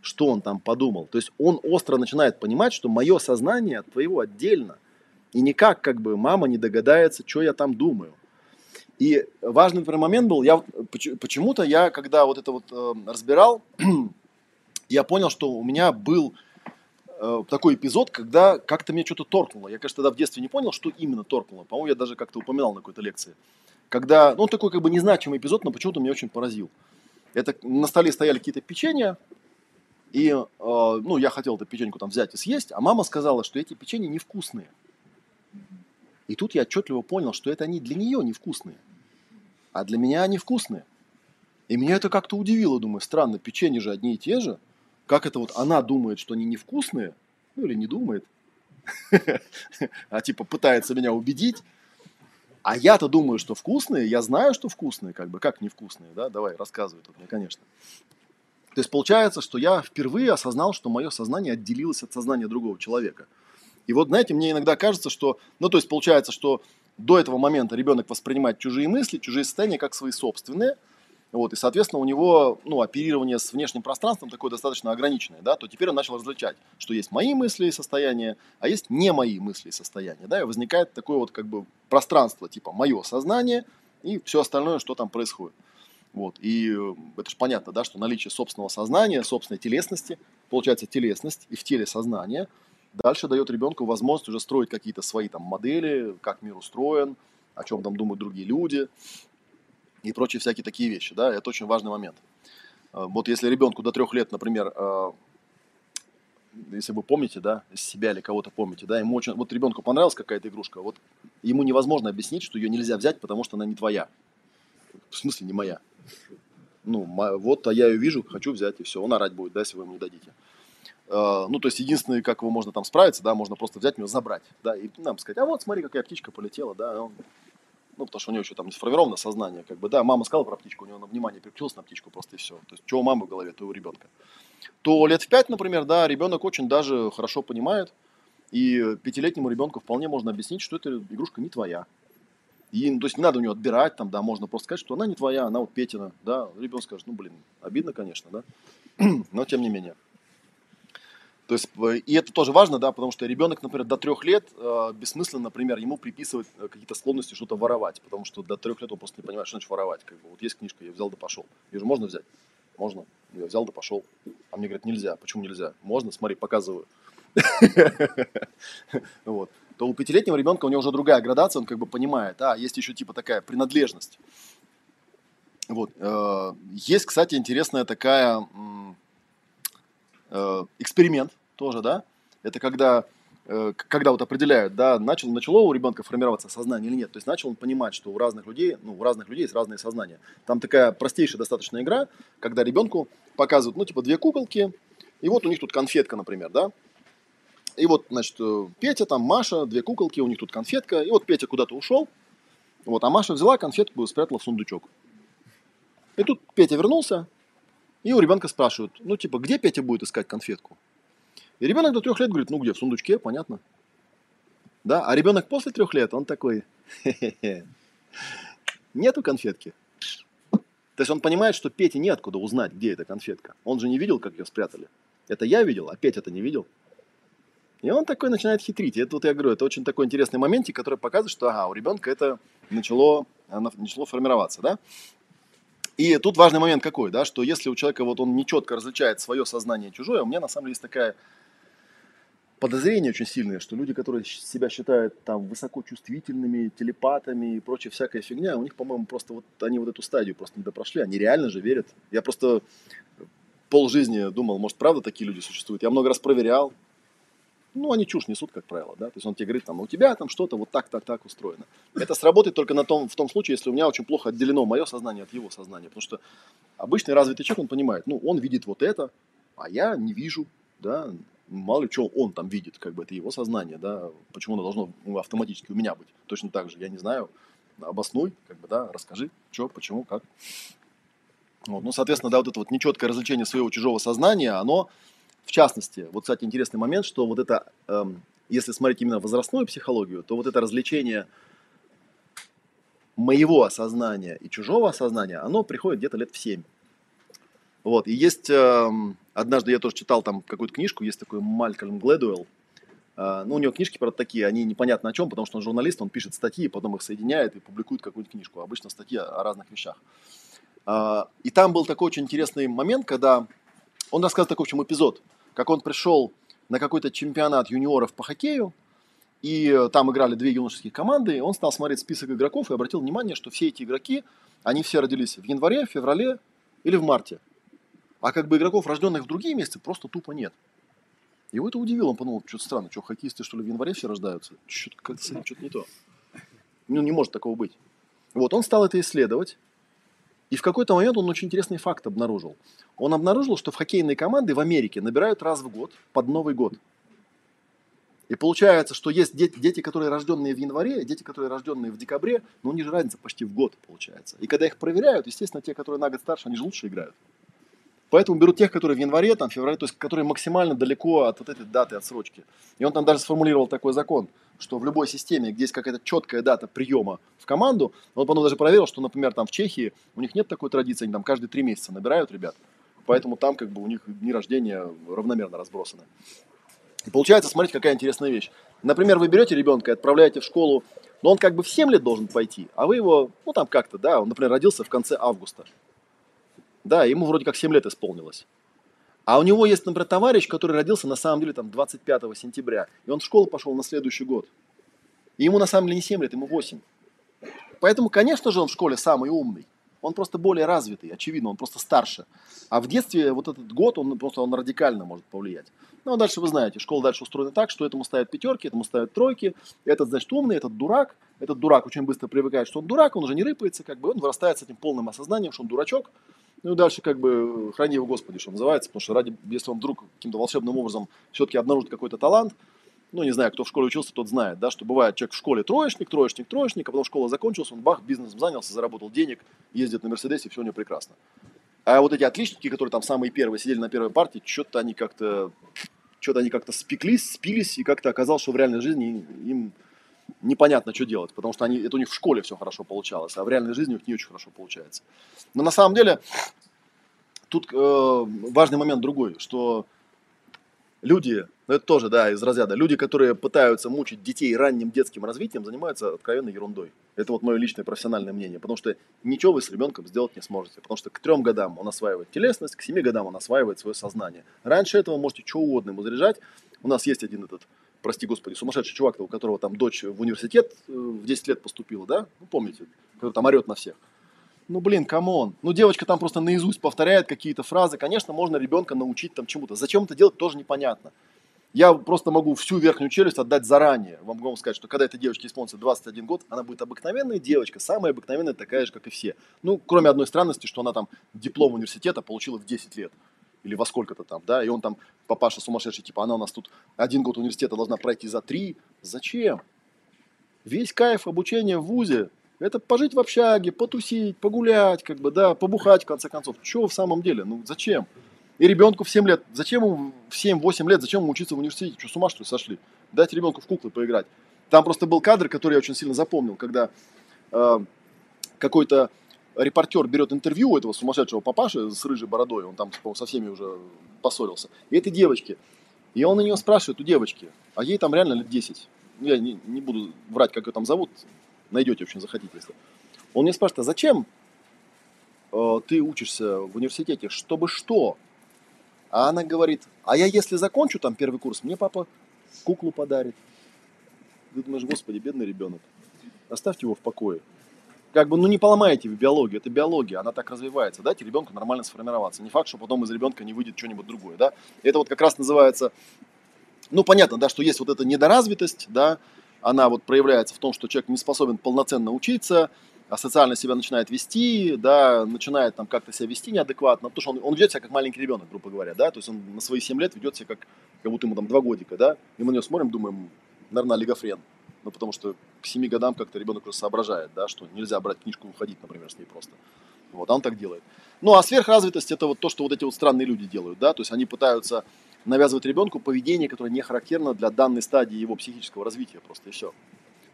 что он там подумал. То есть он остро начинает понимать, что мое сознание от твоего отдельно. И никак как бы мама не догадается, что я там думаю. И важный например, момент был, я почему-то я, когда вот это вот э, разбирал, я понял, что у меня был э, такой эпизод, когда как-то мне что-то торкнуло. Я, конечно, тогда в детстве не понял, что именно торкнуло. По-моему, я даже как-то упоминал на какой-то лекции. Когда, ну, такой как бы незначимый эпизод, но почему-то меня очень поразил. Это на столе стояли какие-то печенья, и, э, ну, я хотел эту печеньку там взять и съесть, а мама сказала, что эти печенья невкусные. И тут я отчетливо понял, что это они для нее невкусные, а для меня они вкусные. И меня это как-то удивило, думаю, странно, печенья же одни и те же – как это вот она думает, что они невкусные, ну или не думает, а типа пытается меня убедить, а я-то думаю, что вкусные, я знаю, что вкусные, как бы, как невкусные, да, давай, рассказывай тут мне, конечно. То есть получается, что я впервые осознал, что мое сознание отделилось от сознания другого человека. И вот, знаете, мне иногда кажется, что, ну, то есть получается, что до этого момента ребенок воспринимает чужие мысли, чужие состояния как свои собственные – вот, и, соответственно, у него ну, оперирование с внешним пространством такое достаточно ограниченное, да, то теперь он начал различать, что есть мои мысли и состояния, а есть не мои мысли и состояния. Да, и возникает такое вот как бы пространство, типа мое сознание и все остальное, что там происходит. Вот, и э, это же понятно, да, что наличие собственного сознания, собственной телесности, получается телесность и в теле сознание, дальше дает ребенку возможность уже строить какие-то свои там модели, как мир устроен, о чем там думают другие люди, и прочие всякие такие вещи. Да? Это очень важный момент. Э, вот если ребенку до трех лет, например, э, если вы помните, да, себя или кого-то помните, да, ему очень, вот ребенку понравилась какая-то игрушка, вот ему невозможно объяснить, что ее нельзя взять, потому что она не твоя. В смысле не моя. Ну, вот, а я ее вижу, хочу взять, и все, он орать будет, да, если вы ему не дадите. Э, ну, то есть, единственное, как его можно там справиться, да, можно просто взять, у него забрать, да, и нам сказать, а вот, смотри, какая птичка полетела, да, он ну, потому что у него еще там не сформировано сознание, как бы, да, мама сказала про птичку, у него на внимание переключилось на птичку просто и все. То есть, что у мамы в голове, то у ребенка. То лет в пять, например, да, ребенок очень даже хорошо понимает, и пятилетнему ребенку вполне можно объяснить, что эта игрушка не твоя. И, ну, то есть не надо у нее отбирать, там, да, можно просто сказать, что она не твоя, она вот Петина, да, ребенок скажет, ну, блин, обидно, конечно, да, но тем не менее. То есть, э, и это тоже важно, да, потому что ребенок, например, до трех лет э, бессмысленно, например, ему приписывать э, какие-то склонности что-то воровать, потому что до трех лет он просто не понимает, что значит воровать. Как бы, вот есть книжка, я взял да пошел. Я же можно взять? Можно. Я взял да пошел. А мне говорят, нельзя. Почему нельзя? Можно, смотри, показываю. Вот. То у пятилетнего ребенка у него уже другая градация, он как бы понимает, а, есть еще типа такая принадлежность. Вот. Э, есть, кстати, интересная такая эксперимент, тоже, да, это когда, э, когда вот определяют, да, начал, начало у ребенка формироваться сознание или нет. То есть начал он понимать, что у разных людей, ну, у разных людей есть разные сознания. Там такая простейшая достаточно игра, когда ребенку показывают, ну, типа, две куколки, и вот у них тут конфетка, например, да, и вот, значит, э, Петя, там Маша, две куколки, у них тут конфетка, и вот Петя куда-то ушел, вот, а Маша взяла конфетку и спрятала в сундучок. И тут Петя вернулся, и у ребенка спрашивают, ну, типа, где Петя будет искать конфетку? И ребенок до трех лет говорит, ну где, в сундучке, понятно. Да, а ребенок после трех лет, он такой, нету конфетки. То есть он понимает, что Пете неоткуда узнать, где эта конфетка. Он же не видел, как ее спрятали. Это я видел, а Петя это не видел. И он такой начинает хитрить. Это вот я говорю, это очень такой интересный моментик, который показывает, что ага, у ребенка это начало, начало формироваться, да. И тут важный момент какой, да, что если у человека вот он нечетко различает свое сознание и чужое, у меня на самом деле есть такая подозрение очень сильное, что люди, которые себя считают там высокочувствительными, телепатами и прочая всякая фигня, у них, по-моему, просто вот они вот эту стадию просто не допрошли, они реально же верят. Я просто пол жизни думал, может, правда такие люди существуют. Я много раз проверял. Ну, они чушь несут, как правило, да. То есть он тебе говорит, там, у тебя там что-то вот так, так, так устроено. Это сработает только на том, в том случае, если у меня очень плохо отделено мое сознание от его сознания. Потому что обычный развитый человек, он понимает, ну, он видит вот это, а я не вижу, да, мало ли что он там видит, как бы это его сознание, да, почему оно должно автоматически у меня быть. Точно так же, я не знаю, обоснуй, как бы, да, расскажи, что, почему, как. Вот. Ну, соответственно, да, вот это вот нечеткое развлечение своего чужого сознания, оно, в частности, вот, кстати, интересный момент, что вот это, эм, если смотреть именно возрастную психологию, то вот это развлечение моего осознания и чужого осознания, оно приходит где-то лет в 7. Вот, и есть, э, однажды я тоже читал там какую-то книжку, есть такой Малькольм Глэдуэлл, э, ну, у него книжки, правда, такие, они непонятно о чем, потому что он журналист, он пишет статьи, потом их соединяет и публикует какую-то книжку, обычно статьи о разных вещах. Э, и там был такой очень интересный момент, когда он рассказывает такой, в общем, эпизод, как он пришел на какой-то чемпионат юниоров по хоккею, и там играли две юношеские команды, и он стал смотреть список игроков и обратил внимание, что все эти игроки, они все родились в январе, феврале или в марте. А как бы игроков, рожденных в другие месяцы, просто тупо нет. Его это удивило, он подумал, что-то странно, что хоккеисты что ли в январе все рождаются? Что-то как-то что-то не то. Ну, не может такого быть. Вот, он стал это исследовать, и в какой-то момент он очень интересный факт обнаружил. Он обнаружил, что в хоккейные команды в Америке набирают раз в год под Новый год. И получается, что есть дети, дети, которые рожденные в январе, дети, которые рожденные в декабре, но у них же разница почти в год получается. И когда их проверяют, естественно, те, которые на год старше, они же лучше играют. Поэтому берут тех, которые в январе, там, феврале, то есть которые максимально далеко от вот этой даты отсрочки. И он там даже сформулировал такой закон, что в любой системе, где есть какая-то четкая дата приема в команду, он потом даже проверил, что, например, там в Чехии у них нет такой традиции, они там каждые три месяца набирают ребят, поэтому там как бы у них дни рождения равномерно разбросаны. И получается, смотрите, какая интересная вещь. Например, вы берете ребенка и отправляете в школу, но он как бы в 7 лет должен пойти, а вы его, ну там как-то, да, он, например, родился в конце августа. Да, ему вроде как 7 лет исполнилось. А у него есть, например, товарищ, который родился на самом деле там 25 сентября, и он в школу пошел на следующий год. И ему на самом деле не 7 лет, ему 8. Поэтому, конечно же, он в школе самый умный. Он просто более развитый, очевидно, он просто старше. А в детстве вот этот год, он просто он радикально может повлиять. Ну, а дальше вы знаете, школа дальше устроена так, что этому ставят пятерки, этому ставят тройки. Этот, значит, умный, этот дурак. Этот дурак очень быстро привыкает, что он дурак, он уже не рыпается, как бы, он вырастает с этим полным осознанием, что он дурачок. Ну и дальше как бы храни его Господи, что называется, потому что ради, если он вдруг каким-то волшебным образом все-таки обнаружит какой-то талант, ну, не знаю, кто в школе учился, тот знает, да, что бывает человек в школе троечник, троечник, троечник, а потом школа закончилась, он бах, бизнесом занялся, заработал денег, ездит на Мерседесе, все у него прекрасно. А вот эти отличники, которые там самые первые сидели на первой партии, что-то они как-то что-то они как-то спеклись, спились, и как-то оказалось, что в реальной жизни им непонятно, что делать, потому что они, это у них в школе все хорошо получалось, а в реальной жизни у них не очень хорошо получается. Но на самом деле тут э, важный момент другой, что люди, ну это тоже, да, из разряда, люди, которые пытаются мучить детей ранним детским развитием, занимаются откровенной ерундой. Это вот мое личное профессиональное мнение, потому что ничего вы с ребенком сделать не сможете, потому что к трем годам он осваивает телесность, к семи годам он осваивает свое сознание. Раньше этого можете что угодно ему заряжать. У нас есть один этот прости господи, сумасшедший чувак, у которого там дочь в университет э, в 10 лет поступила, да? Ну, помните, который там орет на всех. Ну, блин, come on. Ну, девочка там просто наизусть повторяет какие-то фразы. Конечно, можно ребенка научить там чему-то. Зачем это делать, тоже непонятно. Я просто могу всю верхнюю челюсть отдать заранее. Вам могу сказать, что когда этой девочке исполнится 21 год, она будет обыкновенная девочка, самая обыкновенная, такая же, как и все. Ну, кроме одной странности, что она там диплом университета получила в 10 лет или во сколько-то там, да, и он там, папаша сумасшедший, типа, она у нас тут один год университета должна пройти за три. Зачем? Весь кайф обучения в ВУЗе – это пожить в общаге, потусить, погулять, как бы, да, побухать, в конце концов. Чего в самом деле? Ну, зачем? И ребенку в 7 лет, зачем ему в 7-8 лет, зачем ему учиться в университете? Что, с ума что ли сошли? Дайте ребенку в куклы поиграть. Там просто был кадр, который я очень сильно запомнил, когда э, какой-то репортер берет интервью у этого сумасшедшего папаши с рыжей бородой, он там, по со всеми уже поссорился, и этой девочки. И он на нее спрашивает, у девочки, а ей там реально лет 10. Ну, я не, не буду врать, как ее там зовут, найдете, в общем, захотите, если. Он мне спрашивает, а зачем э, ты учишься в университете, чтобы что? А она говорит, а я если закончу там первый курс, мне папа куклу подарит. Ты думаешь, господи, бедный ребенок, оставьте его в покое. Как бы, ну не поломайте в биологию, это биология, она так развивается. Дайте ребенку нормально сформироваться. Не факт, что потом из ребенка не выйдет что-нибудь другое, да. Это вот как раз называется, ну понятно, да, что есть вот эта недоразвитость, да, она вот проявляется в том, что человек не способен полноценно учиться, а социально себя начинает вести, да, начинает там как-то себя вести неадекватно, потому что он, он ведет себя как маленький ребенок, грубо говоря, да, то есть он на свои 7 лет ведет себя как, как будто ему там 2 годика, да, и мы на него смотрим, думаем, наверное, олигофрен, ну, потому что к 7 годам как-то ребенок уже соображает, да, что нельзя брать книжку и уходить, например, с ней просто. Вот, а он так делает. Ну, а сверхразвитость это вот то, что вот эти вот странные люди делают, да, то есть они пытаются навязывать ребенку поведение, которое не характерно для данной стадии его психического развития просто и все.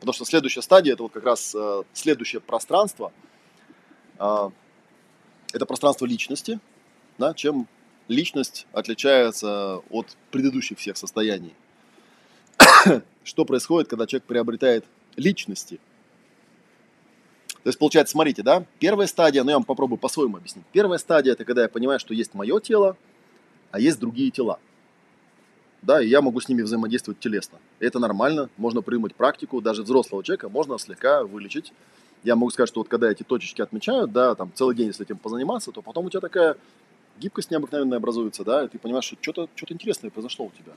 Потому что следующая стадия это вот как раз э, следующее пространство, э, это пространство личности, да, чем личность отличается от предыдущих всех состояний. что происходит, когда человек приобретает личности. То есть, получается, смотрите, да, первая стадия, ну я вам попробую по-своему объяснить. Первая стадия – это когда я понимаю, что есть мое тело, а есть другие тела. Да, и я могу с ними взаимодействовать телесно. Это нормально, можно придумать практику, даже взрослого человека можно слегка вылечить. Я могу сказать, что вот когда эти точечки отмечают, да, там целый день, если этим позаниматься, то потом у тебя такая гибкость необыкновенная образуется, да, и ты понимаешь, что что-то, что-то интересное произошло у тебя.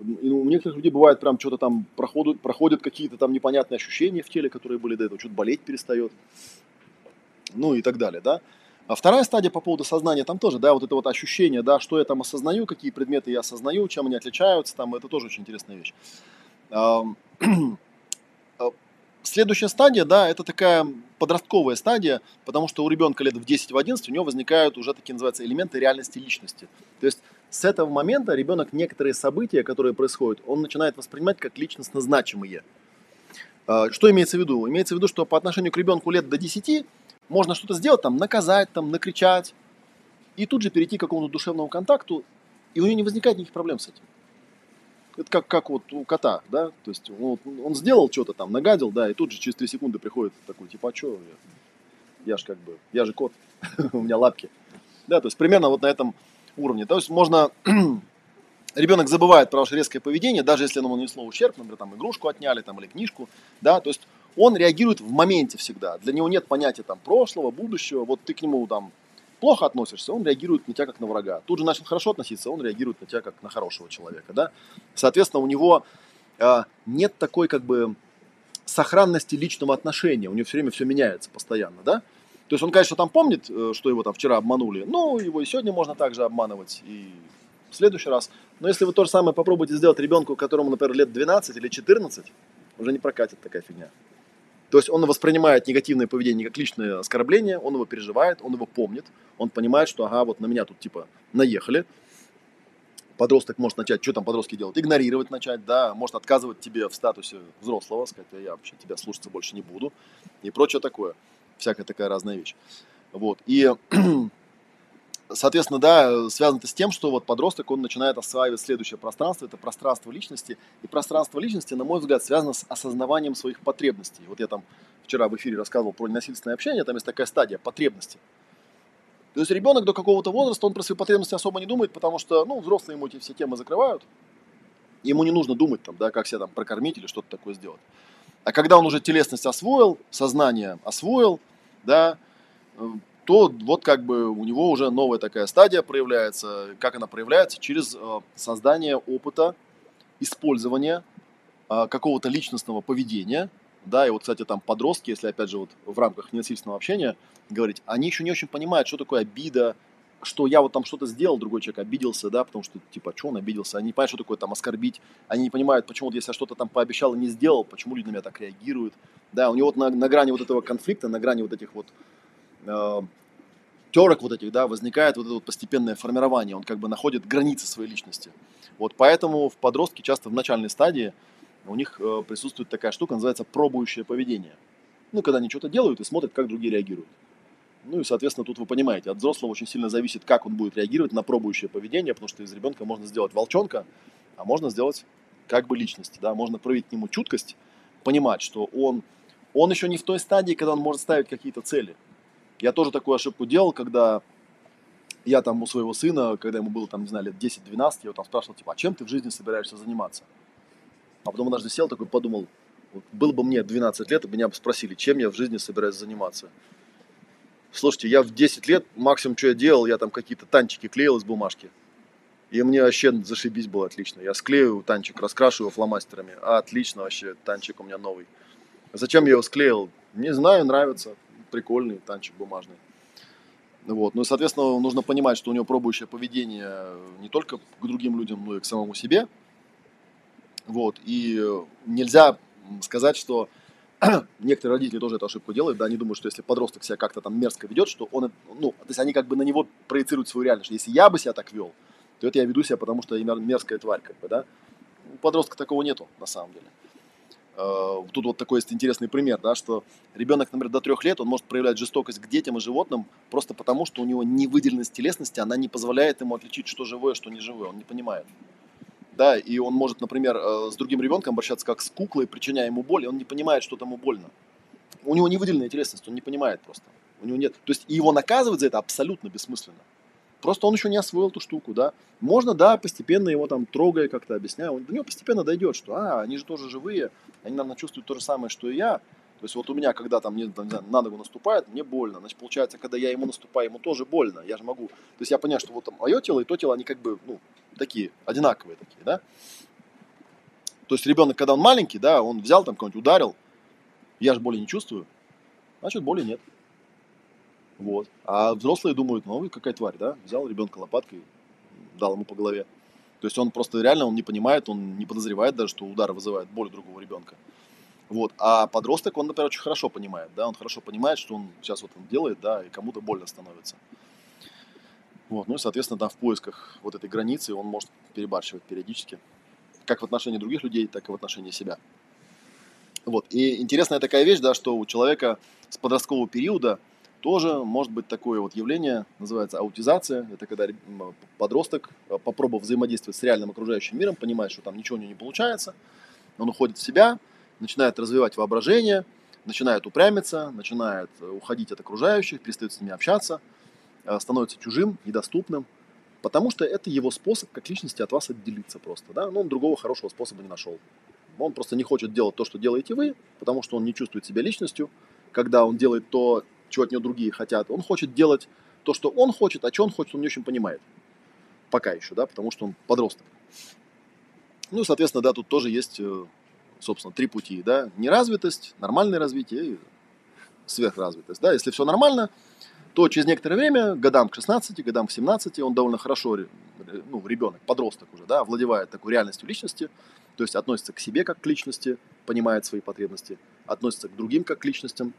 И у некоторых людей бывает прям что-то там проходят, проходят какие-то там непонятные ощущения в теле, которые были до этого, что-то болеть перестает, ну и так далее, да. А вторая стадия по поводу сознания, там тоже, да, вот это вот ощущение, да, что я там осознаю, какие предметы я осознаю, чем они отличаются, там, это тоже очень интересная вещь. А, следующая стадия, да, это такая подростковая стадия, потому что у ребенка лет в 10-11 у него возникают уже такие называются элементы реальности личности. То есть с этого момента ребенок некоторые события, которые происходят, он начинает воспринимать как личностно значимые. А, что имеется в виду? Имеется в виду, что по отношению к ребенку лет до 10 можно что-то сделать, там, наказать, там, накричать, и тут же перейти к какому-то душевному контакту, и у него не возникает никаких проблем с этим. Это как, как вот у кота, да, то есть он, он сделал что-то там, нагадил, да, и тут же через 3 секунды приходит такой, типа, а что, я, я же как бы, я же кот, у меня лапки. Да, то есть примерно вот на этом уровне. То есть можно ребенок забывает про ваше резкое поведение, даже если оно нанесло ущерб, например, там игрушку отняли там, или книжку, да, то есть он реагирует в моменте всегда. Для него нет понятия там прошлого, будущего. Вот ты к нему там плохо относишься, он реагирует на тебя как на врага. Тут же начал хорошо относиться, он реагирует на тебя как на хорошего человека, да. Соответственно, у него э, нет такой как бы сохранности личного отношения, у него все время все меняется постоянно, да. То есть он, конечно, там помнит, э, что его там вчера обманули, но его и сегодня можно также обманывать, и в следующий раз. Но если вы то же самое попробуете сделать ребенку, которому, например, лет 12 или 14, уже не прокатит такая фигня. То есть он воспринимает негативное поведение как личное оскорбление, он его переживает, он его помнит, он понимает, что ага, вот на меня тут типа наехали. Подросток может начать, что там подростки делают? Игнорировать начать, да, может отказывать тебе в статусе взрослого, сказать, я вообще тебя слушаться больше не буду и прочее такое всякая такая разная вещь. Вот. И, соответственно, да, связано это с тем, что вот подросток, он начинает осваивать следующее пространство, это пространство личности. И пространство личности, на мой взгляд, связано с осознаванием своих потребностей. Вот я там вчера в эфире рассказывал про ненасильственное общение, там есть такая стадия потребности. То есть ребенок до какого-то возраста, он про свои потребности особо не думает, потому что, ну, взрослые ему эти все темы закрывают. Ему не нужно думать, там, да, как себя там прокормить или что-то такое сделать. А когда он уже телесность освоил, сознание освоил, да, то вот как бы у него уже новая такая стадия проявляется. Как она проявляется? Через э, создание опыта использования э, какого-то личностного поведения. Да, и вот, кстати, там подростки, если опять же вот в рамках ненасильственного общения говорить, они еще не очень понимают, что такое обида, что я вот там что-то сделал, другой человек обиделся, да, потому что, типа, что он обиделся, они не понимают, что такое там оскорбить, они не понимают, почему вот если я что-то там пообещал и не сделал, почему люди на меня так реагируют, да, у него вот на, на грани вот этого конфликта, на грани вот этих вот э, терок вот этих, да, возникает вот это вот постепенное формирование, он как бы находит границы своей личности. Вот поэтому в подростке часто в начальной стадии у них э, присутствует такая штука, называется пробующее поведение. Ну, когда они что-то делают и смотрят, как другие реагируют. Ну и, соответственно, тут вы понимаете, от взрослого очень сильно зависит, как он будет реагировать на пробующее поведение, потому что из ребенка можно сделать волчонка, а можно сделать как бы личность, да, можно проявить к нему чуткость, понимать, что он, он еще не в той стадии, когда он может ставить какие-то цели. Я тоже такую ошибку делал, когда я там у своего сына, когда ему было там, не знаю, лет 10-12, я его там спрашивал, типа, а чем ты в жизни собираешься заниматься? А потом однажды сел такой, подумал, вот было бы мне 12 лет, и меня бы спросили, чем я в жизни собираюсь заниматься. Слушайте, я в 10 лет, максимум, что я делал, я там какие-то танчики клеил из бумажки. И мне вообще зашибись было отлично. Я склею танчик, раскрашу его фломастерами. А, отлично вообще, танчик у меня новый. Зачем я его склеил? Не знаю, нравится. Прикольный танчик бумажный. Вот. Ну и, соответственно, нужно понимать, что у него пробующее поведение не только к другим людям, но и к самому себе. Вот. И нельзя сказать, что некоторые родители тоже эту ошибку делают, да, они думают, что если подросток себя как-то там мерзко ведет, что он, ну, то есть они как бы на него проецируют свою реальность, что если я бы себя так вел, то это я веду себя, потому что я мерзкая тварь, как бы, да. У подростка такого нету, на самом деле. Э, тут вот такой есть интересный пример, да, что ребенок, например, до трех лет, он может проявлять жестокость к детям и животным просто потому, что у него невыделенность телесности, она не позволяет ему отличить, что живое, что не живое, он не понимает. Да, и он может, например, э, с другим ребенком обращаться как с куклой, причиняя ему боль, и он не понимает, что тому больно. У него невыделенная телесность, он не понимает просто. У него нет. То есть его наказывать за это абсолютно бессмысленно. Просто он еще не освоил эту штуку, да. Можно, да, постепенно его там трогая, как-то объясняя, он, до него постепенно дойдет, что, а, они же тоже живые, они, наверное, чувствуют то же самое, что и я. То есть вот у меня, когда там мне на ногу наступает, мне больно. Значит, получается, когда я ему наступаю, ему тоже больно. Я же могу... То есть я понимаю, что вот там мое тело и то тело, они как бы, ну, такие, одинаковые такие, да. То есть ребенок, когда он маленький, да, он взял там кого-нибудь, ударил, я же боли не чувствую, значит, боли нет. Вот. А взрослые думают, ну, какая тварь, да? Взял ребенка лопаткой, дал ему по голове. То есть он просто реально он не понимает, он не подозревает даже, что удар вызывает боль другого ребенка. Вот. А подросток, он, например, очень хорошо понимает, да, он хорошо понимает, что он сейчас вот он делает, да, и кому-то больно становится. Вот. Ну и, соответственно, там в поисках вот этой границы он может перебарщивать периодически, как в отношении других людей, так и в отношении себя. Вот. И интересная такая вещь, да, что у человека с подросткового периода – тоже может быть такое вот явление, называется аутизация. Это когда подросток, э, попробовав взаимодействовать с реальным окружающим миром, понимает, что там ничего у него не получается, он уходит в себя, начинает развивать воображение, начинает упрямиться, начинает э, уходить от окружающих, перестает с ними общаться, становится чужим, недоступным, потому что это его способ как личности от вас отделиться просто. Да? Но он другого хорошего способа не нашел. Он просто не хочет делать то, что делаете вы, потому что он не чувствует себя личностью. Когда он делает то, чего от него другие хотят. Он хочет делать то, что он хочет, а что он хочет, он не очень понимает. Пока еще, да, потому что он подросток. Ну, соответственно, да, тут тоже есть, э, собственно, три пути, да. Неразвитость, нормальное развитие и сверхразвитость, да. Если все нормально, то через некоторое время, годам к 16, годам к 17, он довольно хорошо, ну, ребенок, подросток уже, да, владевает такой реальностью личности, то есть относится к себе как к личности, понимает свои потребности, относится к другим как к личностям,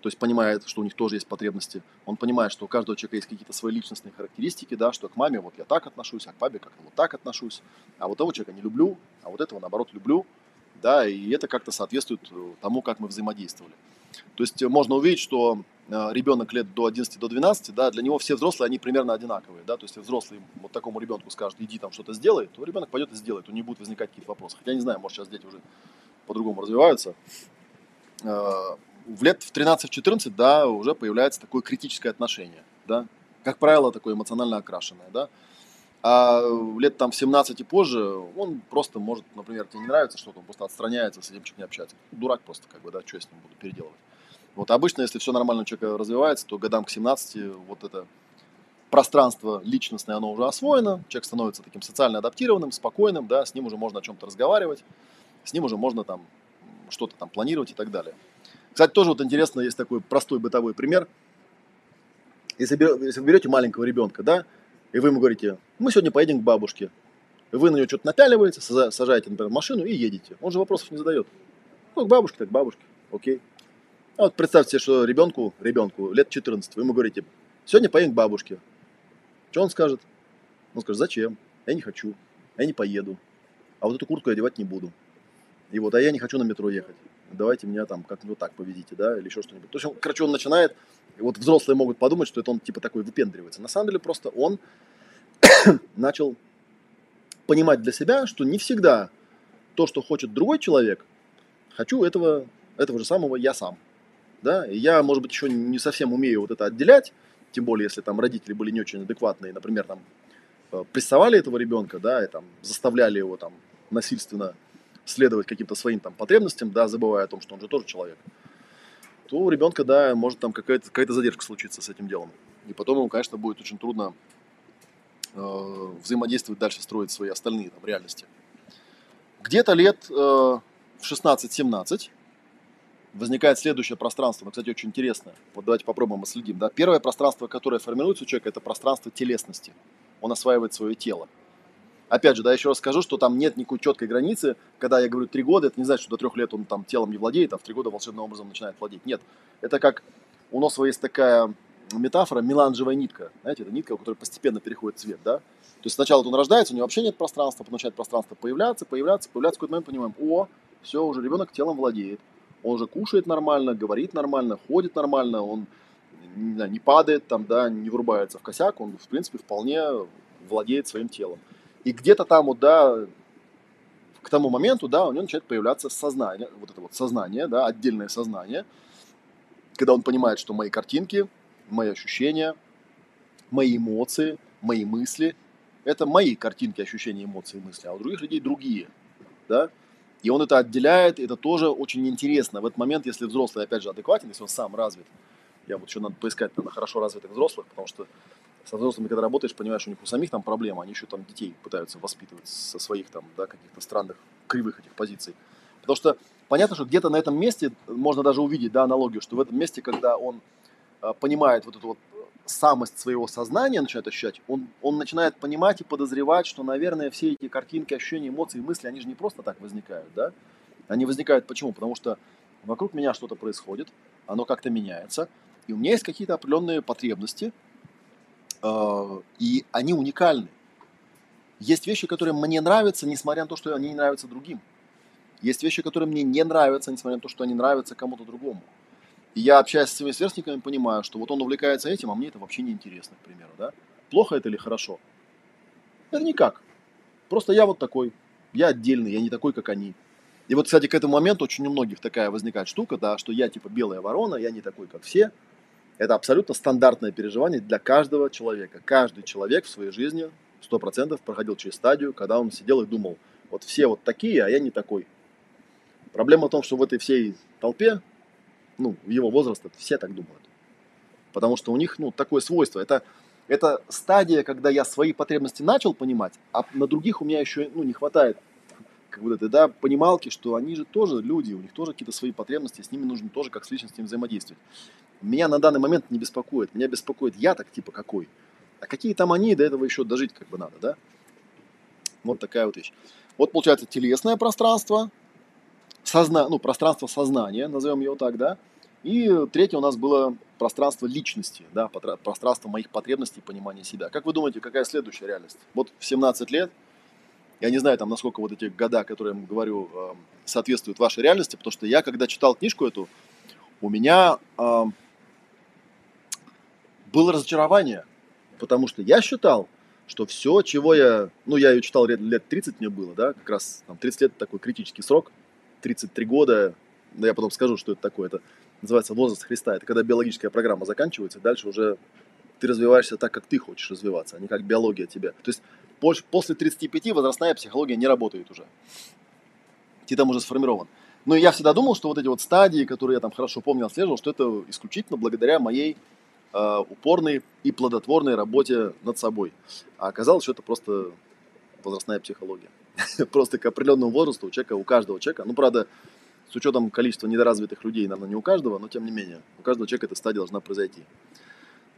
то есть понимает, что у них тоже есть потребности. Он понимает, что у каждого человека есть какие-то свои личностные характеристики, да, что к маме вот я так отношусь, а к папе как-то вот так отношусь, а вот того человека не люблю, а вот этого наоборот люблю, да, и это как-то соответствует э, тому, как мы взаимодействовали. То есть можно увидеть, что э, ребенок лет до 11 до 12, да, для него все взрослые, они примерно одинаковые, да, то есть взрослый вот такому ребенку скажет, иди там что-то сделай, то ребенок пойдет и сделает, у него будут возникать какие-то вопросы. Хотя не знаю, может сейчас дети уже по-другому развиваются, э, в лет в 13-14, да, уже появляется такое критическое отношение, да, как правило, такое эмоционально окрашенное, да, а лет там в 17 и позже он просто может, например, тебе не нравится что-то, он просто отстраняется, с этим человеком не общается. Дурак просто, как бы, да, что я с ним буду переделывать. Вот обычно, если все нормально у человека развивается, то годам к 17 вот это пространство личностное, оно уже освоено, человек становится таким социально адаптированным, спокойным, да, с ним уже можно о чем-то разговаривать, с ним уже можно там что-то там планировать и так далее. Кстати, тоже вот интересно, есть такой простой бытовой пример. Если, если вы берете маленького ребенка, да, и вы ему говорите, мы сегодня поедем к бабушке, вы на нее что-то напяливаете, сажаете, например, машину и едете. Он же вопросов не задает. Ну, к бабушке, так к бабушке, окей. А вот представьте что ребенку, ребенку лет 14, вы ему говорите, Сегодня поедем к бабушке. Что он скажет? Он скажет, зачем? Я не хочу. Я не поеду. А вот эту куртку я одевать не буду. И вот, а я не хочу на метро ехать. Давайте меня там как-нибудь так повезите, да, или еще что-нибудь. То есть, он, короче, он начинает, вот взрослые могут подумать, что это он типа такой выпендривается. На самом деле просто он начал понимать для себя, что не всегда то, что хочет другой человек, хочу этого, этого же самого я сам. Да? И я, может быть, еще не совсем умею вот это отделять, тем более, если там родители были не очень адекватные, например, там э, прессовали этого ребенка, да, и там заставляли его там насильственно следовать каким-то своим там потребностям, да, забывая о том, что он же тоже человек, то у ребенка, да, может там какая-то какая задержка случиться с этим делом. И потом ему, конечно, будет очень трудно э, взаимодействовать дальше, строить свои остальные там реальности. Где-то лет э, в 16-17 возникает следующее пространство, но, кстати, очень интересное. Вот давайте попробуем следим. Да? Первое пространство, которое формируется у человека, это пространство телесности. Он осваивает свое тело. Опять же, да, еще раз скажу, что там нет никакой четкой границы. Когда я говорю три года, это не значит, что до трех лет он там телом не владеет, а в три года волшебным образом начинает владеть. Нет. Это как у Носова есть такая метафора меланжевая нитка. Знаете, это нитка, у которой постепенно переходит цвет, да? То есть сначала он рождается, у него вообще нет пространства, потом начинает пространство появляться, появляться, появляться. В какой-то момент понимаем, о, все, уже ребенок телом владеет. Он уже кушает нормально, говорит нормально, ходит нормально, он не, не падает там, да, не врубается в косяк, он, в принципе, вполне владеет своим телом. И где-то там вот, да, к тому моменту, да, у него начинает появляться сознание, вот это вот сознание, да, отдельное сознание, когда он понимает, что мои картинки, мои ощущения, мои эмоции, мои мысли, это мои картинки, ощущения, эмоции, мысли, а у других людей другие, да, и он это отделяет, это тоже очень интересно. В этот момент, если взрослый, опять же, адекватен, если он сам развит, я вот еще надо поискать, наверное, хорошо развитых взрослых, потому что со взрослыми, когда работаешь, понимаешь, у них у самих там проблемы, они еще там детей пытаются воспитывать со своих там, да, каких-то странных, кривых этих позиций. Потому что понятно, что где-то на этом месте можно даже увидеть, да, аналогию, что в этом месте, когда он э, понимает вот эту вот самость своего сознания начинает ощущать, он, он начинает понимать и подозревать, что, наверное, все эти картинки, ощущения, эмоции, мысли, они же не просто так возникают, да? Они возникают почему? Потому что вокруг меня что-то происходит, оно как-то меняется, и у меня есть какие-то определенные потребности, э, и они уникальны. Есть вещи, которые мне нравятся, несмотря на то, что они не нравятся другим. Есть вещи, которые мне не нравятся, несмотря на то, что они нравятся кому-то другому. И я, общаясь с своими сверстниками, понимаю, что вот он увлекается этим, а мне это вообще не интересно, к примеру. Да? Плохо это или хорошо? Это никак. Просто я вот такой. Я отдельный, я не такой, как они. И вот, кстати, к этому моменту очень у многих такая возникает штука, да, что я типа белая ворона, я не такой, как все. Это абсолютно стандартное переживание для каждого человека. Каждый человек в своей жизни 100% проходил через стадию, когда он сидел и думал, вот все вот такие, а я не такой. Проблема в том, что в этой всей толпе ну, его возраста, все так думают. Потому что у них, ну, такое свойство. Это, это стадия, когда я свои потребности начал понимать, а на других у меня еще, ну, не хватает как бы, да, понималки, что они же тоже люди, у них тоже какие-то свои потребности, с ними нужно тоже как с личностями взаимодействовать. Меня на данный момент не беспокоит. Меня беспокоит я так типа какой. А какие там они, до этого еще дожить как бы надо, да? Вот такая вот вещь. Вот получается телесное пространство, созна... ну, пространство сознания, назовем его так, да, и третье у нас было пространство личности, да, пространство моих потребностей, понимания себя. Как вы думаете, какая следующая реальность? Вот в 17 лет, я не знаю, там, насколько вот эти года, которые я говорю, эм, соответствуют вашей реальности, потому что я, когда читал книжку эту, у меня э, было разочарование, потому что я считал, что все, чего я, ну, я ее читал лет, лет 30 мне было, да, как раз там 30 лет такой критический срок, 33 года, но я потом скажу, что это такое, это называется возраст Христа. Это когда биологическая программа заканчивается, дальше уже ты развиваешься так, как ты хочешь развиваться, а не как биология тебя. То есть после 35 возрастная психология не работает уже. Ты там уже сформирован. Но я всегда думал, что вот эти вот стадии, которые я там хорошо помнил, отслеживал, что это исключительно благодаря моей э, упорной и плодотворной работе над собой. А оказалось, что это просто возрастная психология. Просто к определенному возрасту у человека, у каждого человека, ну, правда, с учетом количества недоразвитых людей, наверное, не у каждого, но тем не менее, у каждого человека эта стадия должна произойти.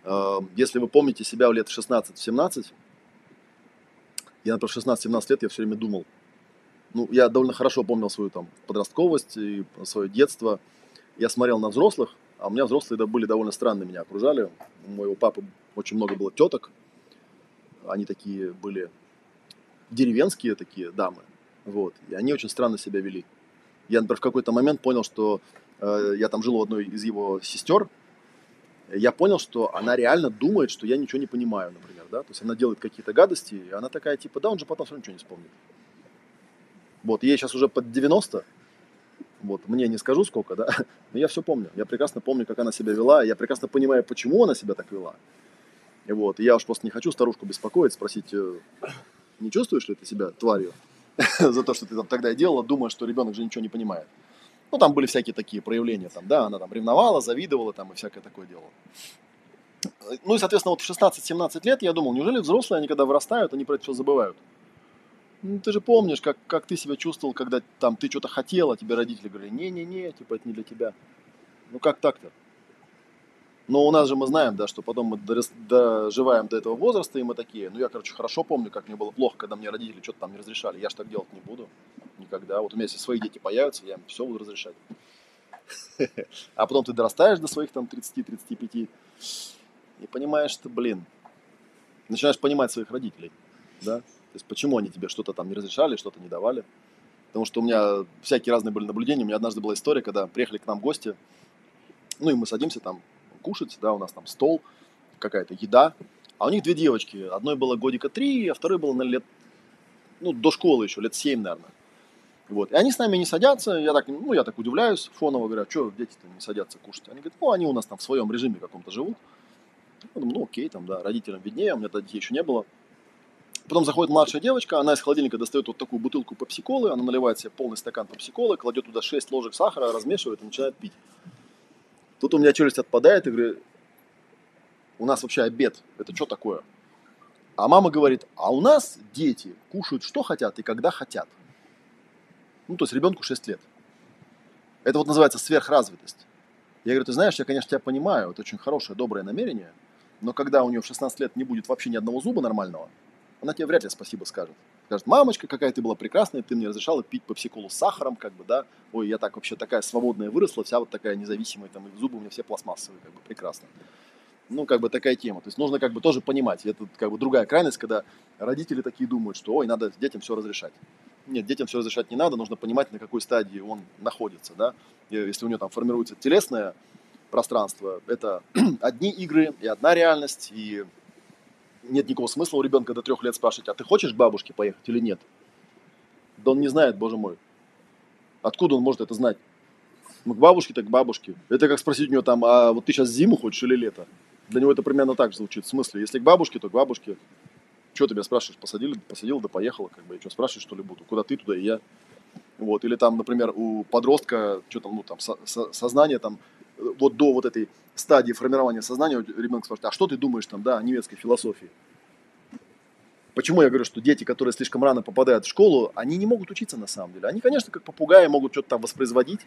Эм, если вы помните себя в лет 16-17, я, например, в 16-17 лет я все время думал, ну, я довольно хорошо помнил свою там подростковость и свое детство. Я смотрел на взрослых, А у меня взрослые да, были довольно странные, меня окружали. У моего папы очень много было теток. Они такие были деревенские такие дамы. Вот. И они очень странно себя вели. Я, например, в какой-то момент понял, что э, я там жил у одной из его сестер. Я понял, что она реально думает, что я ничего не понимаю, например, да. То есть она делает какие-то гадости, и она такая, типа, да, он же потом все ничего не вспомнит. Вот, ей сейчас уже под 90, вот, мне не скажу сколько, да, но я все помню. Я прекрасно помню, как она себя вела, я прекрасно понимаю, почему она себя так вела. И вот, и я уж просто не хочу старушку беспокоить, спросить, э, не чувствуешь ли ты себя тварью за то, что ты там тогда делала, думая, что ребенок же ничего не понимает. Ну, там были всякие такие проявления, там, да, она там ревновала, завидовала там и всякое такое делала. Ну и, соответственно, вот в 16-17 лет я думал, неужели взрослые, они когда вырастают, они про это все забывают? Ну, ты же помнишь, как, как ты себя чувствовал, когда там ты что-то хотел, а тебе родители говорили, не-не-не, типа это не для тебя. Ну как так-то? Но у нас же мы знаем, да, что потом мы доживаем до этого возраста, и мы такие, ну я, короче, хорошо помню, как мне было плохо, когда мне родители что-то там не разрешали. Я же так делать не буду никогда. Вот у меня если свои дети появятся, я им все буду разрешать. А потом ты дорастаешь до своих там 30-35 и понимаешь, что, блин, начинаешь понимать своих родителей, да? То есть почему они тебе что-то там не разрешали, что-то не давали. Потому что у меня всякие разные были наблюдения. У меня однажды была история, когда приехали к нам гости, ну и мы садимся там кушать, да, у нас там стол, какая-то еда. А у них две девочки. Одной было годика три, а второй было на лет, ну, до школы еще, лет семь, наверное. Вот. И они с нами не садятся, я так, ну, я так удивляюсь, фоново говорю, а что дети-то не садятся кушать? Они говорят, ну, они у нас там в своем режиме каком-то живут. Я думаю, ну, окей, там, да, родителям виднее, у меня детей еще не было. Потом заходит младшая девочка, она из холодильника достает вот такую бутылку попсиколы, она наливает себе полный стакан попсиколы, кладет туда 6 ложек сахара, размешивает и начинает пить. Тут у меня челюсть отпадает и говорю, у нас вообще обед, это что такое? А мама говорит, а у нас дети кушают что хотят и когда хотят. Ну, то есть ребенку 6 лет. Это вот называется сверхразвитость. Я говорю, ты знаешь, я, конечно, тебя понимаю, это очень хорошее, доброе намерение, но когда у нее в 16 лет не будет вообще ни одного зуба нормального, она тебе вряд ли спасибо скажет. Скажет, мамочка, какая ты была прекрасная, ты мне разрешала пить попсиколу с сахаром, как бы, да, ой, я так вообще такая свободная выросла, вся вот такая независимая, там, и зубы у меня все пластмассовые, как бы, прекрасно. Ну, как бы такая тема. То есть нужно как бы тоже понимать. Это как бы другая крайность, когда родители такие думают, что, ой, надо детям все разрешать. Нет, детям все разрешать не надо, нужно понимать, на какой стадии он находится, да. И если у него там формируется телесное пространство, это одни игры и одна реальность, и нет никакого смысла у ребенка до трех лет спрашивать, а ты хочешь к бабушке поехать или нет? Да он не знает, боже мой. Откуда он может это знать? Ну, к бабушке, так к бабушке. Это как спросить у него там, а вот ты сейчас зиму хочешь или лето? Для него это примерно так же звучит. В смысле, если к бабушке, то к бабушке. Что тебя спрашиваешь? Посадили, посадил, да поехала, как бы. И что спрашиваешь, что ли буду? Куда ты, туда и я. Вот. Или там, например, у подростка, что там, ну, там, со- со- сознание там, вот до вот этой стадии формирования сознания ребенок спрашивает, а что ты думаешь там, да, о немецкой философии? Почему я говорю, что дети, которые слишком рано попадают в школу, они не могут учиться на самом деле. Они, конечно, как попугаи могут что-то там воспроизводить,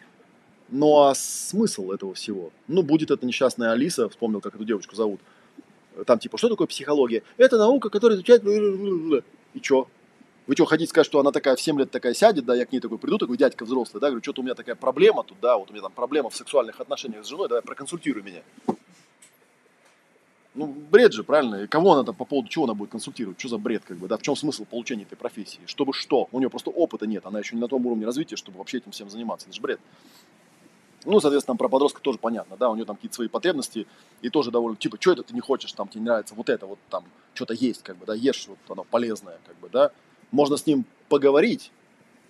но а смысл этого всего? Ну, будет эта несчастная Алиса, вспомнил, как эту девочку зовут, там типа, что такое психология? Это наука, которая изучает... И что? Вы что, хотите сказать, что она такая в 7 лет такая сядет, да, я к ней такой приду, такой дядька взрослый, да, говорю, что-то у меня такая проблема тут, да, вот у меня там проблема в сексуальных отношениях с женой, давай проконсультируй меня. Ну, бред же, правильно? И кого она там по поводу чего она будет консультировать? Что за бред, как бы, да? В чем смысл получения этой профессии? Чтобы что? У нее просто опыта нет, она еще не на том уровне развития, чтобы вообще этим всем заниматься. Это же бред. Ну, соответственно, про подростка тоже понятно, да, у нее там какие-то свои потребности, и тоже довольно, типа, что это ты не хочешь, там, тебе не нравится вот это, вот там, что-то есть, как бы, да, ешь, вот оно полезное, как бы, да, можно с ним поговорить,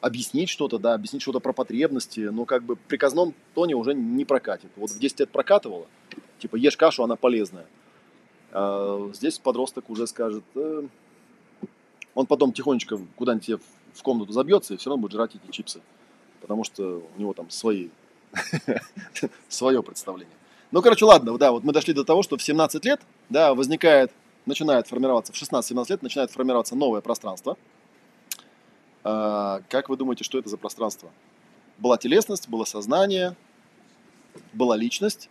объяснить что-то, да, объяснить что-то про потребности, но как бы приказном тоне уже не прокатит. Вот в 10 лет прокатывало, типа ешь кашу, она полезная. А здесь подросток уже скажет, э, он потом тихонечко куда-нибудь в комнату забьется и все равно будет жрать эти чипсы, потому что у него там свои, свое представление. Ну, короче, ладно, да, вот мы дошли до того, что в 17 лет, да, возникает, начинает формироваться, в 16-17 лет начинает формироваться новое пространство – как вы думаете, что это за пространство? Была телесность, было сознание, была личность.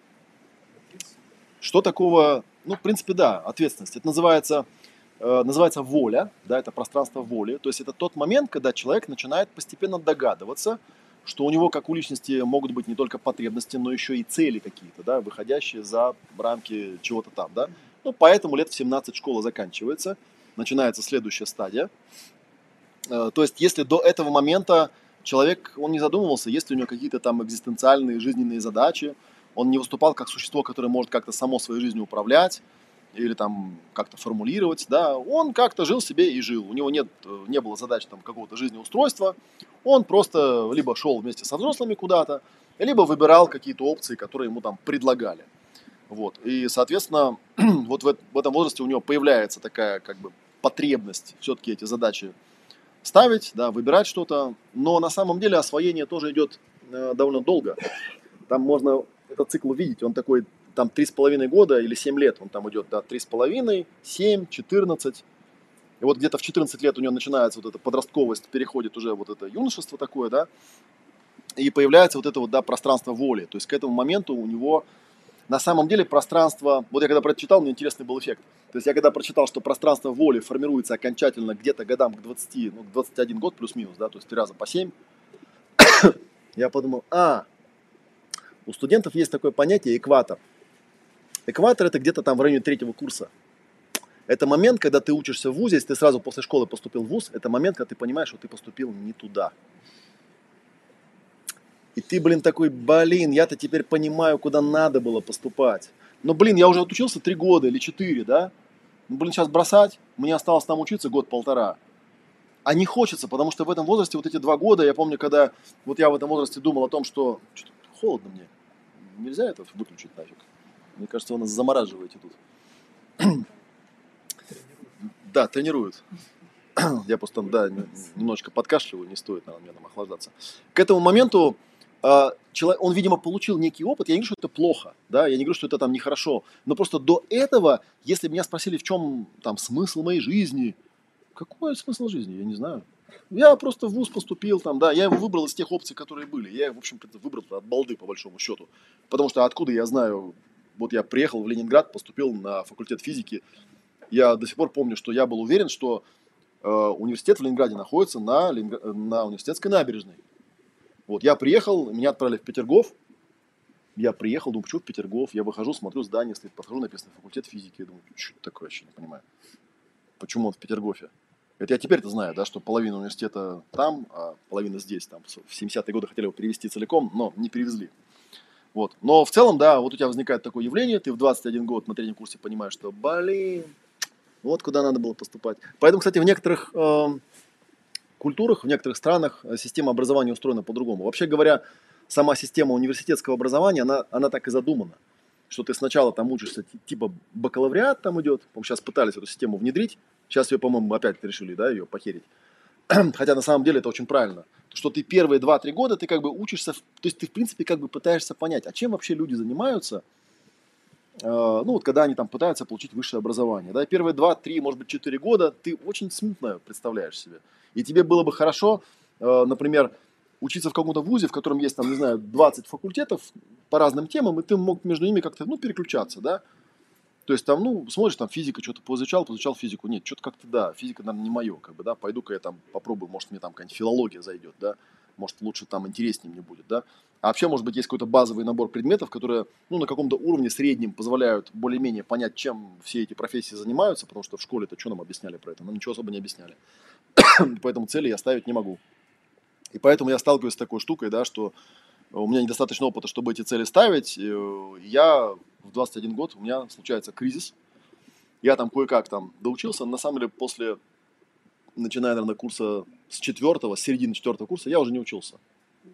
Что такого? Ну, в принципе, да, ответственность. Это называется, э, называется воля, да, это пространство воли. То есть это тот момент, когда человек начинает постепенно догадываться, что у него, как у личности, могут быть не только потребности, но еще и цели какие-то, да, выходящие за рамки чего-то там, да. Ну, поэтому лет в 17 школа заканчивается, начинается следующая стадия. Э, то есть, если до этого момента человек, он не задумывался, есть ли у него какие-то там экзистенциальные жизненные задачи, он не выступал как существо, которое может как-то само своей жизнью управлять, или там как-то формулировать, да, он как-то жил себе и жил. У него нет, не было задач там какого-то жизнеустройства. Он просто либо шел вместе со взрослыми куда-то, либо выбирал какие-то опции, которые ему там предлагали. Вот. И, соответственно, вот в, в этом возрасте у него появляется такая как бы потребность все-таки эти задачи ставить, да, выбирать что-то. Но на самом деле освоение тоже идет э, довольно долго. Там можно этот цикл увидеть, он такой там 3,5 года или 7 лет он там идет, да, 3,5, 7, 14. И вот где-то в 14 лет у него начинается вот эта подростковость, переходит уже вот это юношество такое, да, и появляется вот это вот, да, пространство воли. То есть к этому моменту у него на самом деле пространство, вот я когда прочитал, мне интересный был эффект. То есть я когда прочитал, что пространство воли формируется окончательно где-то годам к 20, ну, к 21 год плюс-минус, да, то есть три раза по 7, я подумал, а, у студентов есть такое понятие экватор – Экватор это где-то там в районе третьего курса. Это момент, когда ты учишься в ВУЗе, если ты сразу после школы поступил в ВУЗ, это момент, когда ты понимаешь, что ты поступил не туда. И ты, блин, такой, блин, я-то теперь понимаю, куда надо было поступать. Но, блин, я уже отучился три года или четыре, да? Ну, блин, сейчас бросать, мне осталось там учиться год-полтора. А не хочется, потому что в этом возрасте, вот эти два года, я помню, когда вот я в этом возрасте думал о том, что, что холодно мне, нельзя это выключить нафиг. Мне кажется, вы нас замораживаете тут. Да, тренируют. Я просто там, да, немножечко подкашливаю, не стоит, наверное, мне там охлаждаться. К этому моменту он, видимо, получил некий опыт. Я не говорю, что это плохо, да, я не говорю, что это там нехорошо. Но просто до этого, если меня спросили, в чем там смысл моей жизни, какой смысл жизни, я не знаю. Я просто в ВУЗ поступил там, да, я его выбрал из тех опций, которые были. Я, в общем, выбрал от балды, по большому счету. Потому что откуда я знаю, вот я приехал в Ленинград, поступил на факультет физики. Я до сих пор помню, что я был уверен, что э, университет в Ленинграде находится на, на университетской набережной. Вот я приехал, меня отправили в Петергоф. Я приехал, думаю, почему в Петергоф? Я выхожу, смотрю, здание стоит, подхожу, написано факультет физики. Я думаю, что это такое, вообще не понимаю. Почему он в Петергофе? Это я теперь-то знаю, да, что половина университета там, а половина здесь. Там в 70-е годы хотели его перевести целиком, но не перевезли. Вот. Но в целом, да, вот у тебя возникает такое явление, ты в 21 год на третьем курсе понимаешь, что, блин, вот куда надо было поступать. Поэтому, кстати, в некоторых э, культурах, в некоторых странах э, система образования устроена по-другому. Вообще говоря, сама система университетского образования, она, она так и задумана. Что ты сначала там учишься, типа бакалавриат там идет, сейчас пытались эту систему внедрить, сейчас ее, по-моему, опять решили, да, ее похерить. Хотя на самом деле это очень правильно что ты первые 2-3 года ты как бы учишься, то есть ты в принципе как бы пытаешься понять, а чем вообще люди занимаются, э, ну вот когда они там пытаются получить высшее образование. Да, первые 2-3, может быть 4 года ты очень смутно представляешь себе. И тебе было бы хорошо, э, например, учиться в каком-то вузе, в котором есть там, не знаю, 20 факультетов по разным темам, и ты мог между ними как-то, ну, переключаться, да, то есть там, ну, смотришь, там физика, что-то поизучал, поизучал физику. Нет, что-то как-то, да, физика, наверное, не мое, как бы, да, пойду-ка я там попробую, может, мне там какая-нибудь филология зайдет, да, может, лучше там интереснее мне будет, да. А вообще, может быть, есть какой-то базовый набор предметов, которые, ну, на каком-то уровне среднем позволяют более-менее понять, чем все эти профессии занимаются, потому что в школе-то что нам объясняли про это? Нам ничего особо не объясняли. Поэтому цели я ставить не могу. И поэтому я сталкиваюсь с такой штукой, да, что у меня недостаточно опыта, чтобы эти цели ставить. Э, я в 21 год, у меня случается кризис. Я там кое-как там доучился. На самом деле, после, начиная, наверное, курса с четвертого, с середины четвертого курса, я уже не учился.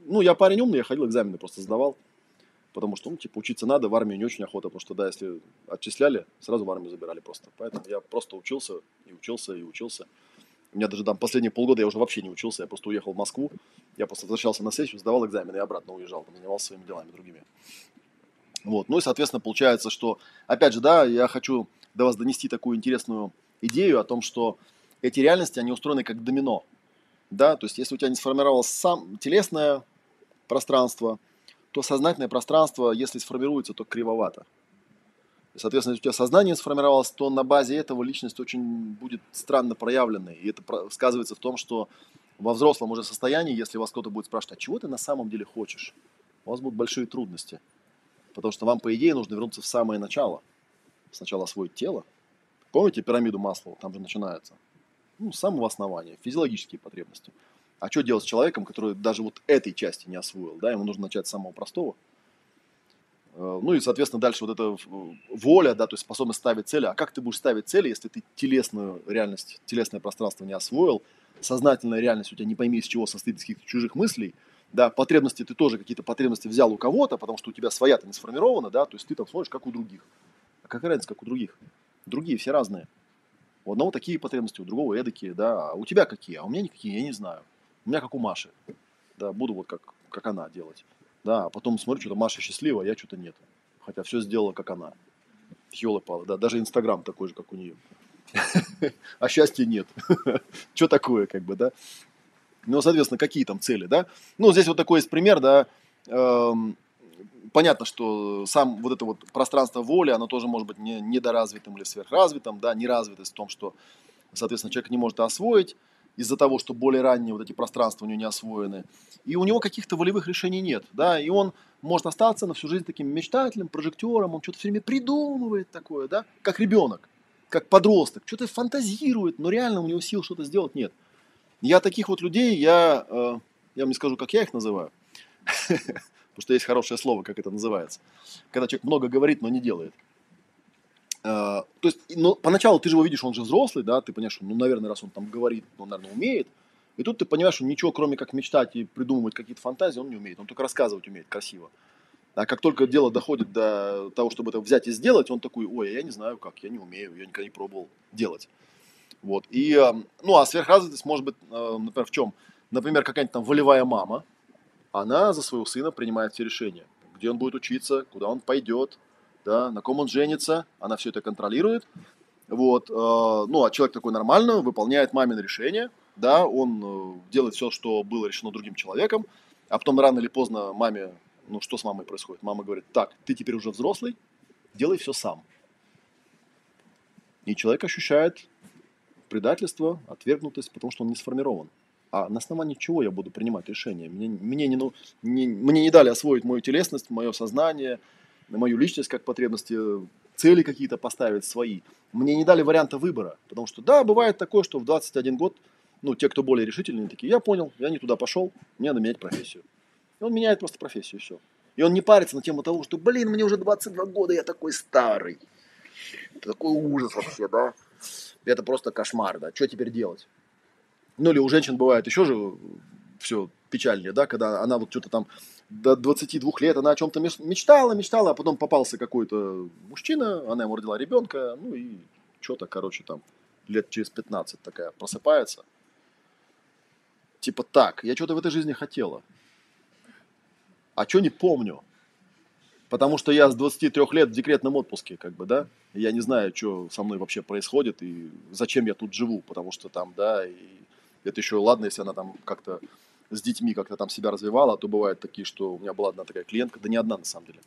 Ну, я парень умный, я ходил экзамены просто сдавал. Потому что, ну, типа, учиться надо, в армию не очень охота, потому что, да, если отчисляли, сразу в армию забирали просто. Поэтому я просто учился и учился и учился. У меня даже там последние полгода я уже вообще не учился, я просто уехал в Москву, я просто возвращался на сессию, сдавал экзамены и обратно уезжал, там, занимался своими делами другими. Вот. Ну и, соответственно, получается, что, опять же, да, я хочу до вас донести такую интересную идею о том, что эти реальности, они устроены как домино. Да, то есть если у тебя не сформировалось сам телесное пространство, то сознательное пространство, если сформируется, то кривовато. Соответственно, если у тебя сознание сформировалось, то на базе этого личность очень будет странно проявленной. И это сказывается в том, что во взрослом уже состоянии, если вас кто-то будет спрашивать, а чего ты на самом деле хочешь, у вас будут большие трудности. Потому что вам, по идее, нужно вернуться в самое начало. Сначала освоить тело. Помните пирамиду Маслова? Там же начинается. Ну, с самого основания. Физиологические потребности. А что делать с человеком, который даже вот этой части не освоил? Да, ему нужно начать с самого простого. Э, ну и, соответственно, дальше вот эта воля, да, то есть способность ставить цели. А как ты будешь ставить цели, если ты телесную реальность, телесное пространство не освоил, сознательная реальность у тебя не пойми из чего состоит, из каких-то чужих мыслей, да, потребности ты тоже какие-то потребности взял у кого-то, потому что у тебя своя-то не сформирована, да, то есть ты там смотришь, как у других. А какая разница, как у других? Другие все разные. У одного такие потребности, у другого эдакие, да, а у тебя какие, а у меня никакие, я не знаю. У меня как у Маши, да, буду вот как, как она делать. Да, а потом смотрю, что-то Маша счастлива, а я что-то нет. Хотя все сделала, как она. Ёлы-палы, да, даже Инстаграм такой же, как у нее. А счастья нет. Что такое, как бы, да? Ну, соответственно, какие там цели, да? Ну, здесь вот такой есть пример, да, эм, понятно, что сам вот это вот пространство воли, оно тоже может быть не, недоразвитым или сверхразвитым, да, неразвитость в том, что, соответственно, человек не может освоить из-за того, что более ранние вот эти пространства у него не освоены. И у него каких-то волевых решений нет, да, и он может остаться на всю жизнь таким мечтателем, прожектером, он что-то все время придумывает такое, да, как ребенок, как подросток, что-то фантазирует, но реально у него сил что-то сделать нет. Я таких вот людей, я, э, я вам не скажу, как я их называю, потому что есть хорошее слово, как это называется, когда человек много говорит, но не делает. Э, то есть, ну, поначалу ты же его видишь, он же взрослый, да, ты понимаешь, ну, наверное, раз он там говорит, он, наверное, умеет. И тут ты понимаешь, что ничего, кроме как мечтать и придумывать какие-то фантазии, он не умеет. Он только рассказывать умеет красиво. А как только дело доходит до того, чтобы это взять и сделать, он такой, ой, я не знаю как, я не умею, я никогда не пробовал делать. Вот. И, эм, ну, а сверхразвитость может быть, э, например, в чем? Например, какая-нибудь там волевая мама, она за своего сына принимает все решения. Где он будет учиться, куда он пойдет, да, на ком он женится, она все это контролирует. Вот, э, ну, а человек такой нормально выполняет мамин решение, да, он э, делает все, что было решено другим человеком, а потом рано или поздно маме, ну, что с мамой происходит? Мама говорит, так, ты теперь уже взрослый, делай все сам. И человек ощущает предательство, отвергнутость, потому что он не сформирован. А на основании чего я буду принимать решения? Мне, мне, не, ну, не, мне не дали освоить мою телесность, мое сознание, мою личность как потребности, цели какие-то поставить свои. Мне не дали варианта выбора. Потому что, да, бывает такое, что в 21 год, ну, те, кто более решительные, такие, я понял, я не туда пошел, мне надо менять профессию. И он меняет просто профессию, и все. И он не парится на тему того, что, блин, мне уже 22 года, я такой старый. Это такой ужас вообще, да? Это просто кошмар, да? Что теперь делать? Ну или у женщин бывает еще же все печальнее, да, когда она вот что-то там до 22 лет, она о чем-то мечтала, мечтала, а потом попался какой-то мужчина, она ему родила ребенка, ну и что-то, короче, там лет через 15 такая просыпается. Типа так, я что-то в этой жизни хотела. А что не помню? Потому что я с 23 лет в декретном отпуске, как бы, да, я не знаю, что со мной вообще происходит и зачем я тут живу, потому что там, да, и это еще ладно, если она там как-то с детьми как-то там себя развивала, а то бывают такие, что у меня была одна такая клиентка, да не одна на самом деле,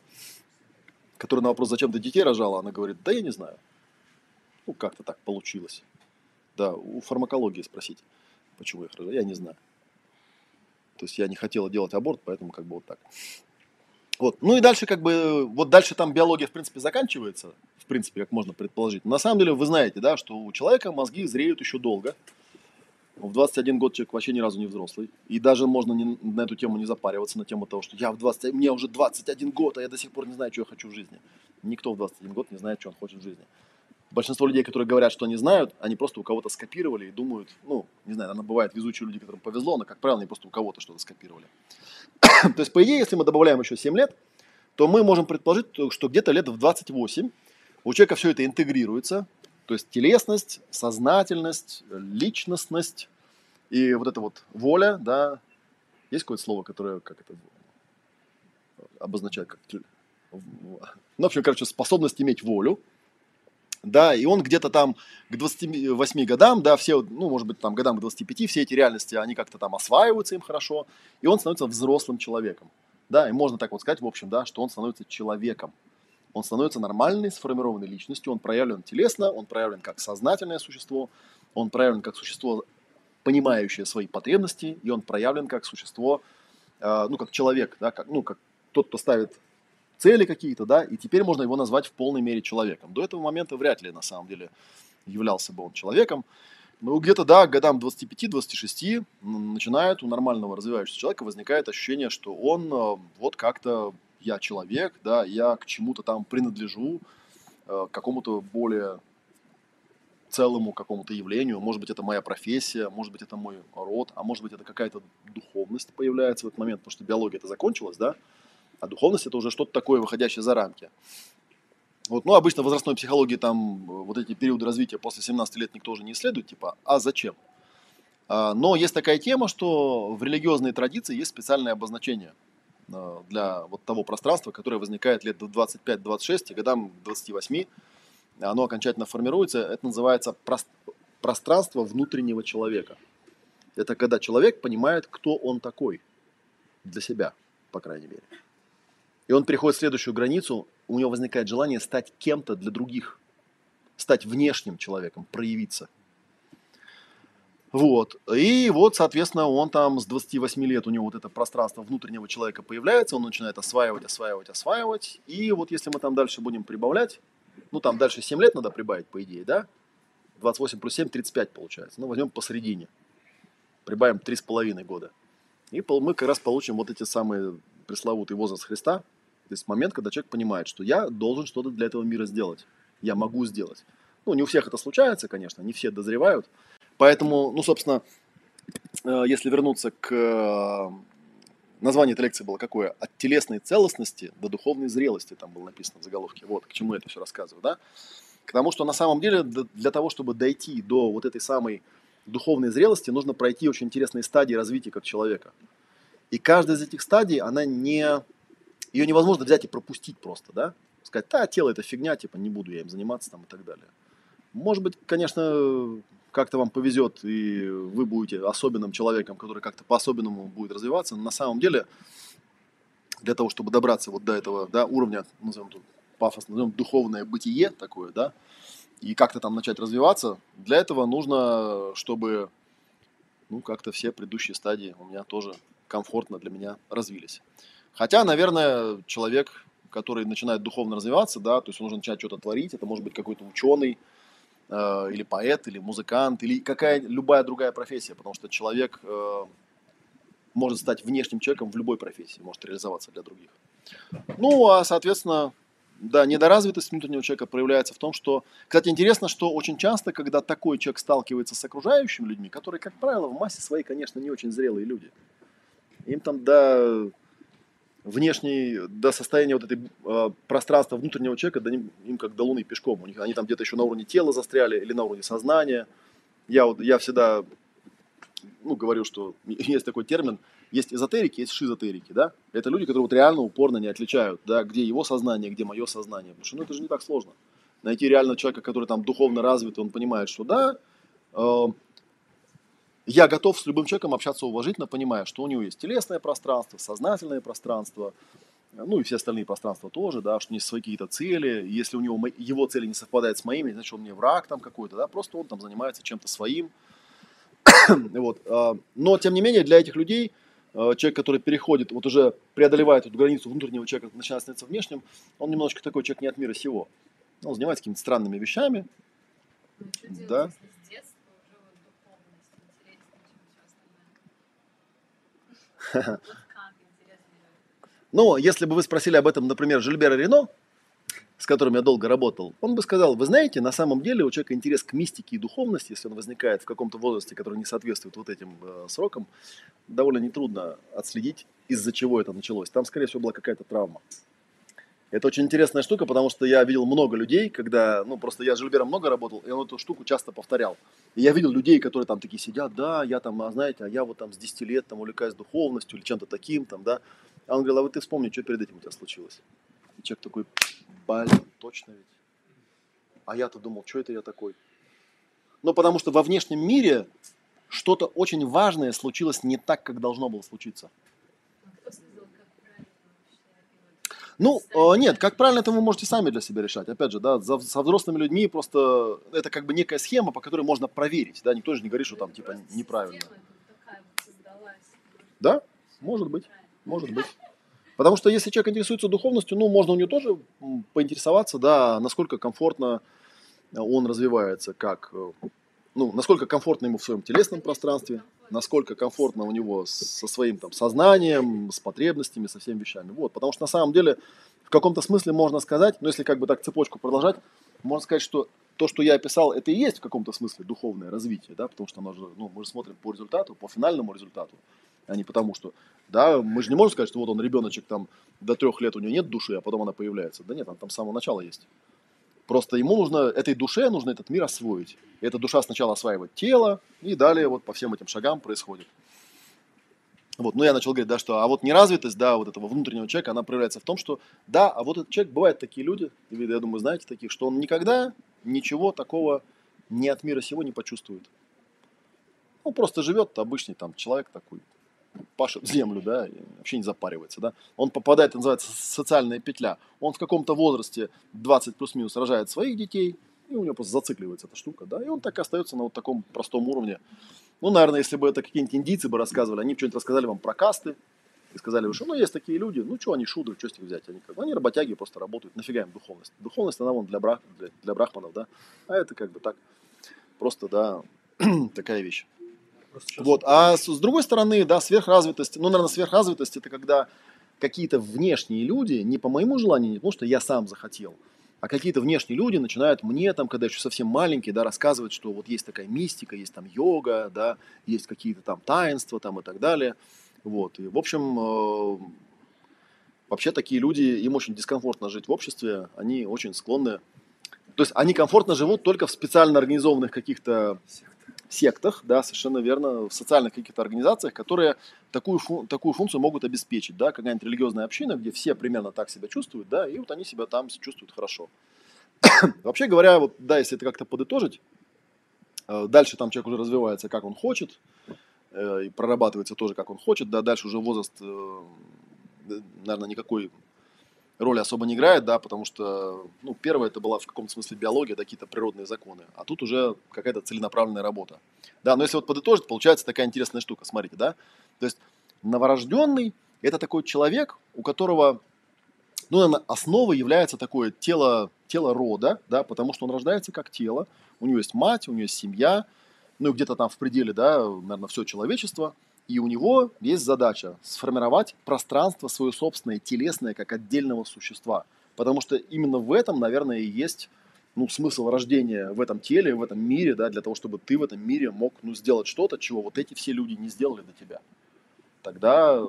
которая на вопрос, зачем ты детей рожала, она говорит, да я не знаю. Ну, как-то так получилось. Да, у фармакологии спросить, почему я их рожала, я не знаю. То есть я не хотела делать аборт, поэтому как бы вот так. Вот. Ну и дальше как бы, вот дальше там биология в принципе заканчивается, в принципе, как можно предположить. Но на самом деле вы знаете, да, что у человека мозги зреют еще долго. В 21 год человек вообще ни разу не взрослый. И даже можно не, на эту тему не запариваться, на тему того, что я в 20, мне уже 21 год, а я до сих пор не знаю, что я хочу в жизни. Никто в 21 год не знает, что он хочет в жизни. Большинство людей, которые говорят, что они знают, они просто у кого-то скопировали и думают, ну, не знаю, наверное, бывают везучие люди, которым повезло, но, как правило, они просто у кого-то что-то скопировали. То есть, по идее, если мы добавляем еще 7 лет, то мы можем предположить, что где-то лет в 28 у человека все это интегрируется, то есть телесность, сознательность, личностность и вот эта вот воля, да, есть какое-то слово, которое как это обозначает, как, ну, в общем, короче, способность иметь волю, да, и он где-то там к 28 годам, да, все, ну, может быть, там годам к 25, все эти реальности, они как-то там осваиваются им хорошо, и он становится взрослым человеком, да, и можно так вот сказать, в общем, да, что он становится человеком, он становится нормальной, сформированной личностью, он проявлен телесно, он проявлен как сознательное существо, он проявлен как существо понимающее свои потребности, и он проявлен как существо, э, ну, как человек, да, как, ну, как тот, кто ставит цели какие-то, да, и теперь можно его назвать в полной мере человеком. До этого момента вряд ли, на самом деле, являлся бы он человеком. Ну, где-то, да, к годам 25-26 начинает у нормального развивающегося человека возникает ощущение, что он э, вот как-то, я человек, да, я к чему-то там принадлежу, э, к какому-то более целому какому-то явлению. Может быть, это моя профессия, может быть, это мой род, а может быть, это какая-то духовность появляется в этот момент, потому что биология это закончилась, да, а духовность это уже что-то такое, выходящее за рамки. Вот, ну, обычно в возрастной психологии там э, вот эти периоды развития после 17 лет никто уже не исследует, типа, а зачем? А, но есть такая тема, что в религиозной традиции есть специальное обозначение для вот того пространства, которое возникает лет до 25-26, и годам 28 оно окончательно формируется. Это называется пространство внутреннего человека. Это когда человек понимает, кто он такой для себя, по крайней мере. И он переходит в следующую границу, у него возникает желание стать кем-то для других, стать внешним человеком, проявиться. Вот. И вот, соответственно, он там с 28 лет, у него вот это пространство внутреннего человека появляется, он начинает осваивать, осваивать, осваивать. И вот если мы там дальше будем прибавлять, ну там дальше 7 лет надо прибавить, по идее, да? 28 плюс 7, 35 получается. Ну, возьмем посередине. Прибавим 3,5 года. И мы как раз получим вот эти самые пресловутый возраст Христа, то есть момент, когда человек понимает, что я должен что-то для этого мира сделать. Я могу сделать. Ну, не у всех это случается, конечно, не все дозревают. Поэтому, ну, собственно, э, если вернуться к э, название этой лекции было какое? От телесной целостности до духовной зрелости, там было написано в заголовке. Вот, к чему я это все рассказываю, да? К тому, что на самом деле для того, чтобы дойти до вот этой самой духовной зрелости, нужно пройти очень интересные стадии развития как человека. И каждая из этих стадий, она не ее невозможно взять и пропустить просто, да? Сказать, да, тело это фигня, типа, не буду я им заниматься там и так далее. Может быть, конечно, как-то вам повезет, и вы будете особенным человеком, который как-то по-особенному будет развиваться. Но на самом деле, для того, чтобы добраться вот до этого да, уровня, назовем тут пафос, назовем духовное бытие такое, да, и как-то там начать развиваться, для этого нужно, чтобы ну, как-то все предыдущие стадии у меня тоже комфортно для меня развились. Хотя, наверное, человек, который начинает духовно развиваться, да, то есть он уже начинает что-то творить, это может быть какой-то ученый, э, или поэт, или музыкант, или какая любая другая профессия, потому что человек э, может стать внешним человеком в любой профессии, может реализоваться для других. Ну, а, соответственно, да, недоразвитость внутреннего человека проявляется в том, что... Кстати, интересно, что очень часто, когда такой человек сталкивается с окружающими людьми, которые, как правило, в массе своей, конечно, не очень зрелые люди, им там, да, внешний, до состояния вот этой э, пространства внутреннего человека, да, им, им как до Луны пешком. У них, они там где-то еще на уровне тела застряли или на уровне сознания. Я, вот, я всегда ну, говорю, что есть такой термин, есть эзотерики, есть шизотерики, да? Это люди, которые вот реально упорно не отличают, да, где его сознание, где мое сознание. Потому что, ну, это же не так сложно. Найти реально человека, который там духовно развит, он понимает, что да, э, я готов с любым человеком общаться уважительно, понимая, что у него есть телесное пространство, сознательное пространство, ну и все остальные пространства тоже, да, что у него есть свои какие-то цели, если у него его цели не совпадают с моими, значит, он мне враг там какой-то, да, просто он там занимается чем-то своим. вот. А, но, тем не менее, для этих людей а, человек, который переходит, вот уже преодолевает эту границу внутреннего человека, начинает становиться внешним, он немножечко такой человек не от мира сего. Он занимается какими-то странными вещами. Ну, да. Ну, если бы вы спросили об этом, например, Жильбера Рено, с которым я долго работал, он бы сказал, вы знаете, на самом деле у человека интерес к мистике и духовности, если он возникает в каком-то возрасте, который не соответствует вот этим э, срокам, довольно нетрудно отследить, из-за чего это началось. Там, скорее всего, была какая-то травма. Это очень интересная штука, потому что я видел много людей, когда, ну, просто я с Жильбером много работал, и он эту штуку часто повторял. И я видел людей, которые там такие сидят, да, я там, а знаете, а я вот там с 10 лет там увлекаюсь духовностью или чем-то таким, там, да. А он говорил, а вот ты вспомни, что перед этим у тебя случилось. И человек такой, блин, точно ведь. А я-то думал, что это я такой. Ну, потому что во внешнем мире что-то очень важное случилось не так, как должно было случиться. Ну, э, нет, как правильно это вы можете сами для себя решать. Опять же, да, за, со взрослыми людьми просто это как бы некая схема, по которой можно проверить, да, никто же не говорит, что там типа неправильно. Да, может быть, может быть. Потому что если человек интересуется духовностью, ну, можно у него тоже поинтересоваться, да, насколько комфортно он развивается, как, э, ну, насколько комфортно ему в своем телесном пространстве, насколько комфортно у него со своим там сознанием, с потребностями, со всеми вещами. Вот, потому что на самом деле в каком-то смысле можно сказать, ну, если как бы так цепочку продолжать, можно сказать, что то, что я описал, это и есть в каком-то смысле духовное развитие, да, потому что оно же, ну, мы же смотрим по результату, по финальному результату, а не потому что, да, мы же не можем сказать, что вот он ребеночек там до трех лет у него нет души, а потом она появляется. Да нет, она там с самого начала есть. Просто ему нужно, этой душе нужно этот мир освоить. И эта душа сначала осваивает тело, и далее вот по всем этим шагам происходит. Вот, ну я начал говорить, да, что, а вот неразвитость, да, вот этого внутреннего человека, она проявляется в том, что, да, а вот этот человек, бывают такие люди, я думаю, знаете таких, что он никогда ничего такого не от мира сего не почувствует. Он просто живет, обычный там человек такой, пашет землю, да, вообще не запаривается, да. Он попадает, это называется социальная петля. Он в каком-то возрасте 20 плюс-минус рожает своих детей, и у него просто зацикливается эта штука, да, и он так и остается на вот таком простом уровне. Ну, наверное, если бы это какие-нибудь индийцы бы рассказывали, они бы что-нибудь рассказали вам про касты, и сказали бы, что ну есть такие люди, ну что они шудры, что с них взять, они, как, бы, они работяги, просто работают, нафига им духовность. Духовность, она вон для, брах, для, для брахманов, да, а это как бы так, просто, да, такая вещь. Вот. А с, с другой стороны, да, сверхразвитость, ну, наверное, сверхразвитость это когда какие-то внешние люди, не по моему желанию, не потому что я сам захотел, а какие-то внешние люди начинают мне, там, когда еще совсем маленький, да, рассказывать, что вот есть такая мистика, есть там йога, да, есть какие-то там таинства там и так далее. Вот. И, в общем, э, вообще такие люди, им очень дискомфортно жить в обществе, они очень склонны... То есть они комфортно живут только в специально организованных каких-то сектах, да, совершенно верно, в социальных каких-то организациях, которые такую, фу- такую функцию могут обеспечить, да, какая-нибудь религиозная община, где все примерно так себя чувствуют, да, и вот они себя там чувствуют хорошо. Вообще говоря, вот, да, если это как-то подытожить, э, дальше там человек уже развивается, как он хочет, э, и прорабатывается тоже, как он хочет, да, дальше уже возраст, наверное, никакой роли особо не играет, да, потому что, ну, первое, это была в каком-то смысле биология, да, какие-то природные законы, а тут уже какая-то целенаправленная работа. Да, но если вот подытожить, получается такая интересная штука, смотрите, да, то есть новорожденный – это такой человек, у которого, ну, наверное, основой является такое тело, тело рода, да, потому что он рождается как тело, у него есть мать, у него есть семья, ну, где-то там в пределе, да, наверное, все человечество, и у него есть задача сформировать пространство свое собственное, телесное, как отдельного существа. Потому что именно в этом, наверное, и есть ну, смысл рождения в этом теле, в этом мире, да, для того, чтобы ты в этом мире мог ну, сделать что-то, чего вот эти все люди не сделали до тебя. Тогда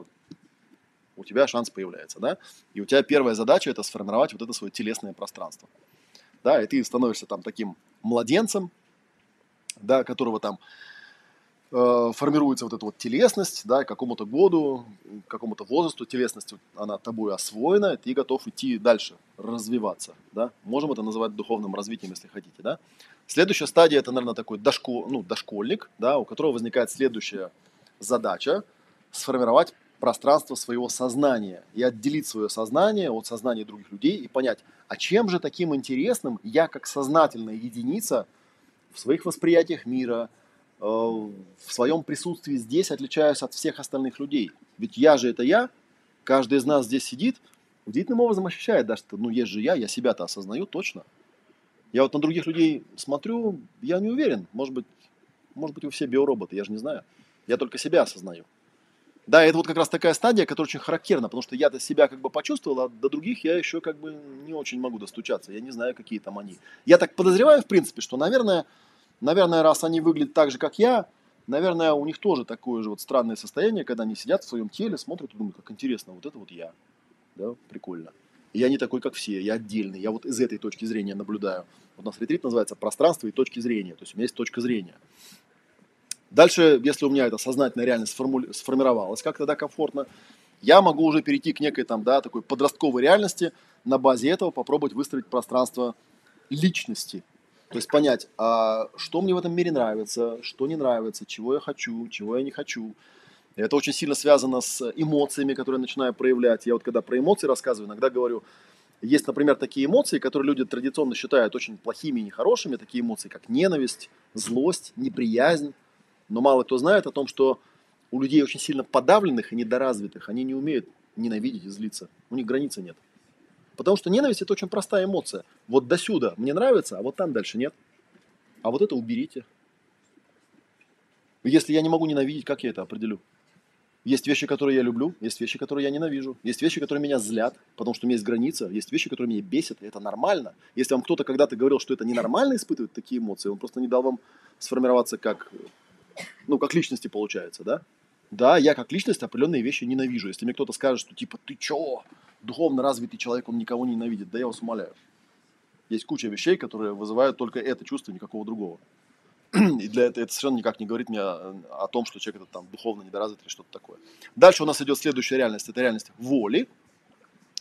у тебя шанс появляется, да, и у тебя первая задача это сформировать вот это свое телесное пространство, да, и ты становишься там таким младенцем, да, которого там э, формируется вот эта вот телесность, да, к какому-то году, к какому-то возрасту телесность, она тобой освоена, ты готов идти дальше, развиваться, да. Можем это называть духовным развитием, если хотите, да. Следующая стадия это, наверное, такой дошко, ну, дошкольник, да, у которого возникает следующая задача сформировать пространство своего сознания и отделить свое сознание от сознания других людей и понять, а чем же таким интересным я как сознательная единица в своих восприятиях мира, в своем присутствии здесь отличаюсь от всех остальных людей. Ведь я же это я, каждый из нас здесь сидит, удивительным образом ощущает, да, что ну есть же я, я себя-то осознаю точно. Я вот на других людей смотрю, я не уверен, может быть, может быть вы все биороботы, я же не знаю. Я только себя осознаю. Да, это вот как раз такая стадия, которая очень характерна, потому что я-то себя как бы почувствовал, а до других я еще как бы не очень могу достучаться. Я не знаю, какие там они. Я так подозреваю, в принципе, что, наверное, наверное, раз они выглядят так же, как я, наверное, у них тоже такое же вот странное состояние, когда они сидят в своем теле, смотрят и думают, как интересно, вот это вот я. Да, прикольно. Я не такой, как все, я отдельный. Я вот из этой точки зрения наблюдаю. Вот у нас ретрит называется пространство и точки зрения. То есть у меня есть точка зрения. Дальше, если у меня эта сознательная реальность сформули- сформировалась как-то, да, комфортно, я могу уже перейти к некой там, да, такой подростковой реальности, на базе этого попробовать выстроить пространство личности. То есть понять, а что мне в этом мире нравится, что не нравится, чего я хочу, чего я не хочу. Это очень сильно связано с эмоциями, которые я начинаю проявлять. Я вот когда про эмоции рассказываю, иногда говорю, есть, например, такие эмоции, которые люди традиционно считают очень плохими и нехорошими, такие эмоции, как ненависть, злость, неприязнь. Но мало кто знает о том, что у людей очень сильно подавленных и недоразвитых, они не умеют ненавидеть и злиться. У них границы нет. Потому что ненависть это очень простая эмоция. Вот до сюда мне нравится, а вот там дальше нет. А вот это уберите. Если я не могу ненавидеть, как я это определю? Есть вещи, которые я люблю, есть вещи, которые я ненавижу, есть вещи, которые меня злят, потому что у меня есть граница, есть вещи, которые меня бесят, и это нормально. Если вам кто-то когда-то говорил, что это ненормально испытывать такие эмоции, он просто не дал вам сформироваться как, ну, как личности, получается, да? Да, я как личность определенные вещи ненавижу. Если мне кто-то скажет, что типа, ты чё, духовно развитый человек, он никого не ненавидит, да я вас умоляю. Есть куча вещей, которые вызывают только это чувство, никакого другого. И для этого это совершенно никак не говорит мне о, о том, что человек это там духовно недоразвит или что-то такое. Дальше у нас идет следующая реальность. Это реальность воли.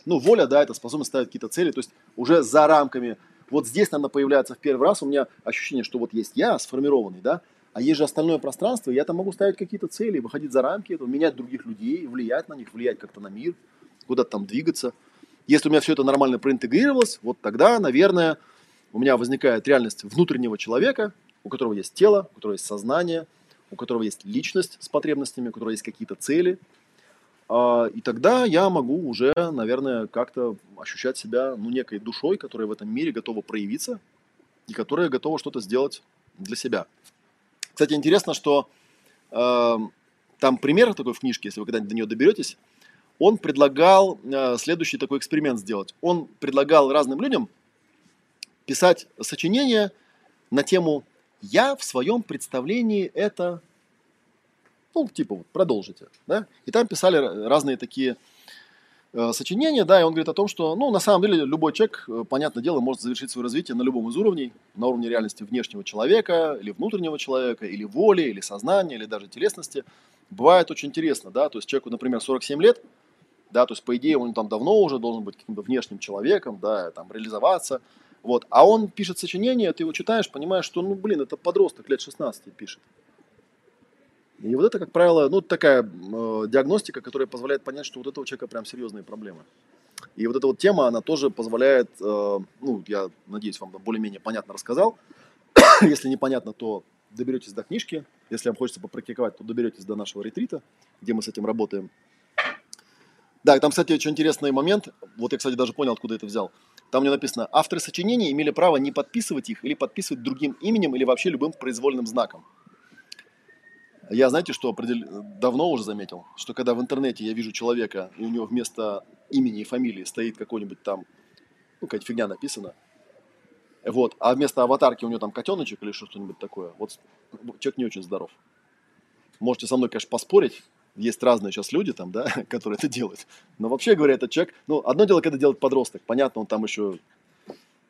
Ну, воля, да, это способность ставить какие-то цели, то есть уже за рамками. Вот здесь, наверное, появляется в первый раз у меня ощущение, что вот есть я сформированный, да, а есть же остальное пространство, я там могу ставить какие-то цели, выходить за рамки этого, менять других людей, влиять на них, влиять как-то на мир, куда-то там двигаться. Если у меня все это нормально проинтегрировалось, вот тогда, наверное, у меня возникает реальность внутреннего человека, у которого есть тело, у которого есть сознание, у которого есть личность с потребностями, у которого есть какие-то цели. А, и тогда я могу уже, наверное, как-то ощущать себя ну, некой душой, которая в этом мире готова проявиться и которая готова что-то сделать для себя. Кстати, интересно, что э, там пример такой в книжке, если вы когда-нибудь до нее доберетесь, он предлагал э, следующий такой эксперимент сделать. Он предлагал разным людям писать сочинения на тему я в своем представлении это, ну, типа, вот, продолжите, да, и там писали разные такие э, сочинения, да, и он говорит о том, что, ну, на самом деле, любой человек, э, понятное дело, может завершить свое развитие на любом из уровней, на уровне реальности внешнего человека, или внутреннего человека, или воли, или сознания, или даже телесности. Бывает очень интересно, да, то есть человеку, например, 47 лет, да, то есть, по идее, он там давно уже должен быть каким-то внешним человеком, да, там, реализоваться, вот. А он пишет сочинение, ты его читаешь, понимаешь, что, ну, блин, это подросток лет 16 пишет. И вот это, как правило, ну, такая э, диагностика, которая позволяет понять, что вот этого человека прям серьезные проблемы. И вот эта вот тема, она тоже позволяет, э, ну, я надеюсь, вам более-менее понятно рассказал. Если непонятно, то доберетесь до книжки. Если вам хочется попрактиковать, то доберетесь до нашего ретрита, где мы с этим работаем. Да, там, кстати, очень интересный момент. Вот я, кстати, даже понял, откуда это взял. Там мне написано, авторы сочинений имели право не подписывать их или подписывать другим именем или вообще любым произвольным знаком. Я, знаете, что определ... давно уже заметил, что когда в интернете я вижу человека, и у него вместо имени и фамилии стоит какой-нибудь там, ну, какая-то фигня написана, вот, а вместо аватарки у него там котеночек или что-нибудь такое, вот человек не очень здоров. Можете со мной, конечно, поспорить, есть разные сейчас люди там, да, которые это делают. Но вообще говоря, этот человек, ну, одно дело, когда делает подросток, понятно, он там еще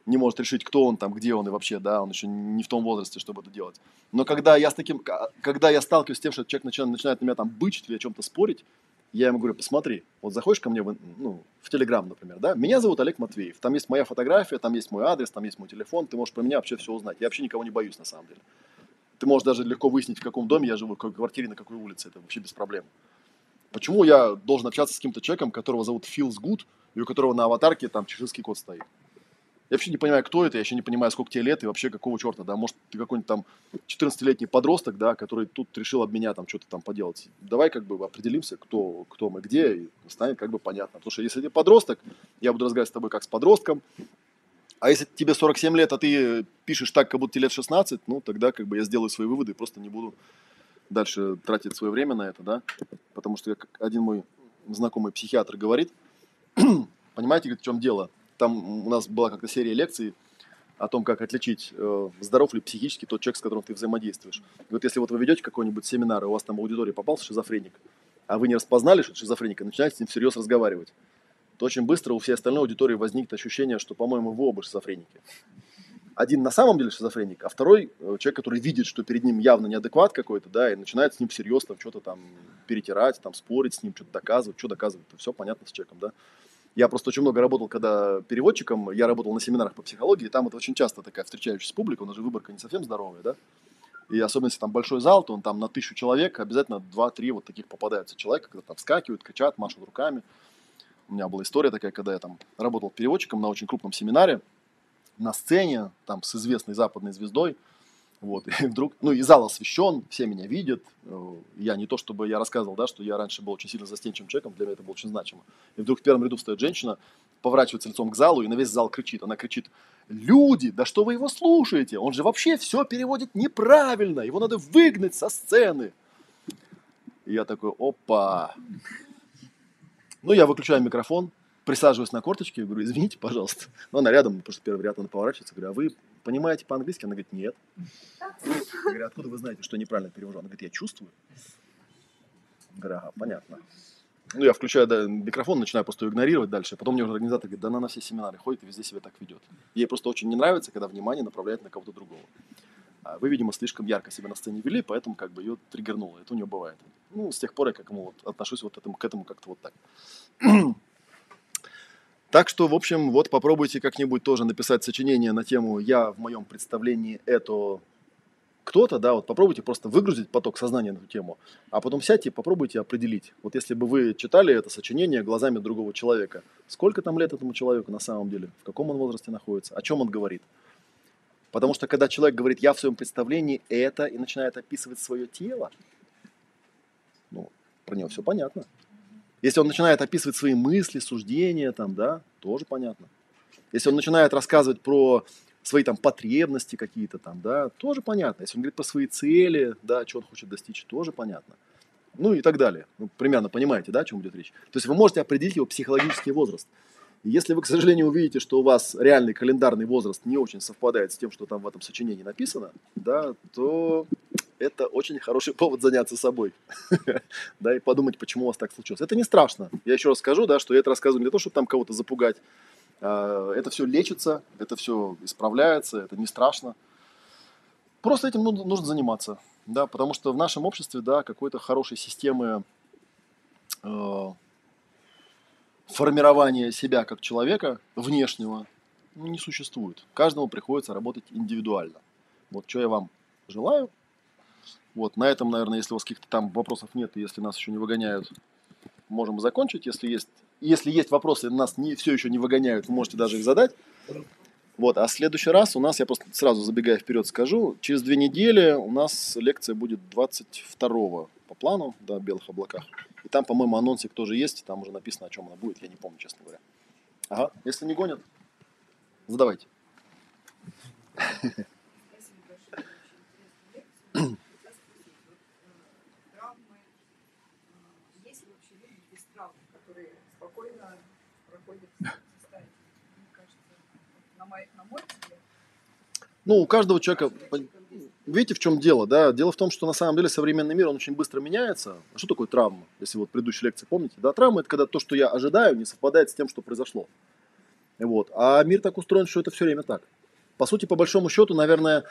не может решить, кто он там, где он и вообще, да, он еще не в том возрасте, чтобы это делать. Но когда я с таким, когда я сталкиваюсь с тем, что человек начинает, начинает на меня там бычить или о чем-то спорить, я ему говорю, посмотри, вот заходишь ко мне в, ну, в Телеграм, например, да, меня зовут Олег Матвеев, там есть моя фотография, там есть мой адрес, там есть мой телефон, ты можешь про меня вообще все узнать. Я вообще никого не боюсь на самом деле. Ты можешь даже легко выяснить, в каком доме я живу, в какой квартире, на какой улице. Это вообще без проблем. Почему я должен общаться с каким-то человеком, которого зовут Feels Good, и у которого на аватарке там чеширский код стоит? Я вообще не понимаю, кто это, я еще не понимаю, сколько тебе лет и вообще какого черта, да, может, ты какой-нибудь там 14-летний подросток, да, который тут решил от меня там что-то там поделать. Давай как бы определимся, кто, кто мы, где, и станет как бы понятно. Потому что если ты подросток, я буду разговаривать с тобой как с подростком, а если тебе 47 лет, а ты пишешь так, как будто тебе лет 16, ну, тогда как бы я сделаю свои выводы и просто не буду дальше тратить свое время на это, да, потому что как один мой знакомый психиатр говорит, понимаете, в чем дело? Там у нас была как-то серия лекций о том, как отличить, э, здоров ли психически тот человек, с которым ты взаимодействуешь. И вот если вот вы ведете какой-нибудь семинар, и у вас там в аудитории попался шизофреник, а вы не распознали, что шизофреник, и начинаете с ним всерьез разговаривать, то очень быстро у всей остальной аудитории возникнет ощущение, что, по-моему, вы оба шизофреники. Один на самом деле шизофреник, а второй э, человек, который видит, что перед ним явно неадекват какой-то, да, и начинает с ним всерьез там что-то там перетирать, там спорить с ним, что-то доказывать, что доказывать, все понятно с человеком, да. Я просто очень много работал, когда переводчиком, я работал на семинарах по психологии, и там это очень часто такая встречающаяся публика, у нас же выборка не совсем здоровая, да. И особенно если там большой зал, то он там на тысячу человек обязательно 2-3 вот таких попадаются человека, когда там вскакивают, кричат, машут руками. У меня была история такая, когда я там работал переводчиком на очень крупном семинаре, на сцене, там, с известной западной звездой, вот, и вдруг, ну, и зал освещен, все меня видят. Э, я не то, чтобы я рассказывал, да, что я раньше был очень сильно застенчивым человеком, для меня это было очень значимо. И вдруг в первом ряду встает женщина, поворачивается лицом к залу и на весь зал кричит. Она кричит, люди, да что вы его слушаете? Он же вообще все переводит неправильно, его надо выгнать со сцены. И я такой, опа. Ну, я выключаю микрофон, присаживаюсь на корточки и говорю, извините, пожалуйста. Ну, она рядом, потому что первый ряд, она поворачивается, говорю, а вы понимаете по-английски? Она говорит, нет. Я говорю, откуда вы знаете, что неправильно перевожу? Она говорит, я чувствую. Я говорю, ага, понятно. Ну, я включаю да, микрофон, начинаю просто игнорировать дальше. Потом мне уже организатор говорит, да она на все семинары ходит и везде себя так ведет. Ей просто очень не нравится, когда внимание направляет на кого-то другого. А вы, видимо, слишком ярко себя на сцене вели, поэтому как бы ее триггернуло. Это у нее бывает. Ну, с тех пор я как ему вот отношусь вот этому, к этому как-то вот так. Так что, в общем, вот попробуйте как-нибудь тоже написать сочинение на тему «Я в моем представлении это кто-то, да, вот попробуйте просто выгрузить поток сознания на эту тему, а потом сядьте и попробуйте определить. Вот если бы вы читали это сочинение глазами другого человека, сколько там лет этому человеку на самом деле, в каком он возрасте находится, о чем он говорит. Потому что когда человек говорит «я в своем представлении это» и начинает описывать свое тело, ну, про него все понятно. Если он начинает описывать свои мысли, суждения, там, да, тоже понятно. Если он начинает рассказывать про свои там потребности какие-то там, да, тоже понятно. Если он говорит про свои цели, да, что он хочет достичь, тоже понятно. Ну и так далее. Ну, примерно понимаете, да, о чем идет речь. То есть вы можете определить его психологический возраст. Если вы, к сожалению, увидите, что у вас реальный календарный возраст не очень совпадает с тем, что там в этом сочинении написано, да, то это очень хороший повод заняться собой, да, и подумать, почему у вас так случилось. Это не страшно. Я еще раз скажу, да, что я это рассказываю не для того, чтобы там кого-то запугать. А, это все лечится, это все исправляется, это не страшно. Просто этим нужно заниматься, да, потому что в нашем обществе, да, какой-то хорошей системы э, формирования себя как человека внешнего не существует. Каждому приходится работать индивидуально. Вот что я вам желаю. Вот, на этом, наверное, если у вас каких-то там вопросов нет, и если нас еще не выгоняют, можем закончить. Если есть, если есть вопросы, нас не, все еще не выгоняют, вы можете даже их задать. Вот, а в следующий раз у нас, я просто сразу забегая вперед скажу, через две недели у нас лекция будет 22 по плану, да, белых облаках. И там, по-моему, анонсик тоже есть, там уже написано, о чем она будет, я не помню, честно говоря. Ага, если не гонят, задавайте. Ну, у каждого человека, видите, в чем дело, да? Дело в том, что на самом деле современный мир, он очень быстро меняется. А что такое травма? Если вот предыдущей лекции помните, да? Травма – это когда то, что я ожидаю, не совпадает с тем, что произошло. Вот. А мир так устроен, что это все время так. По сути, по большому счету, наверное,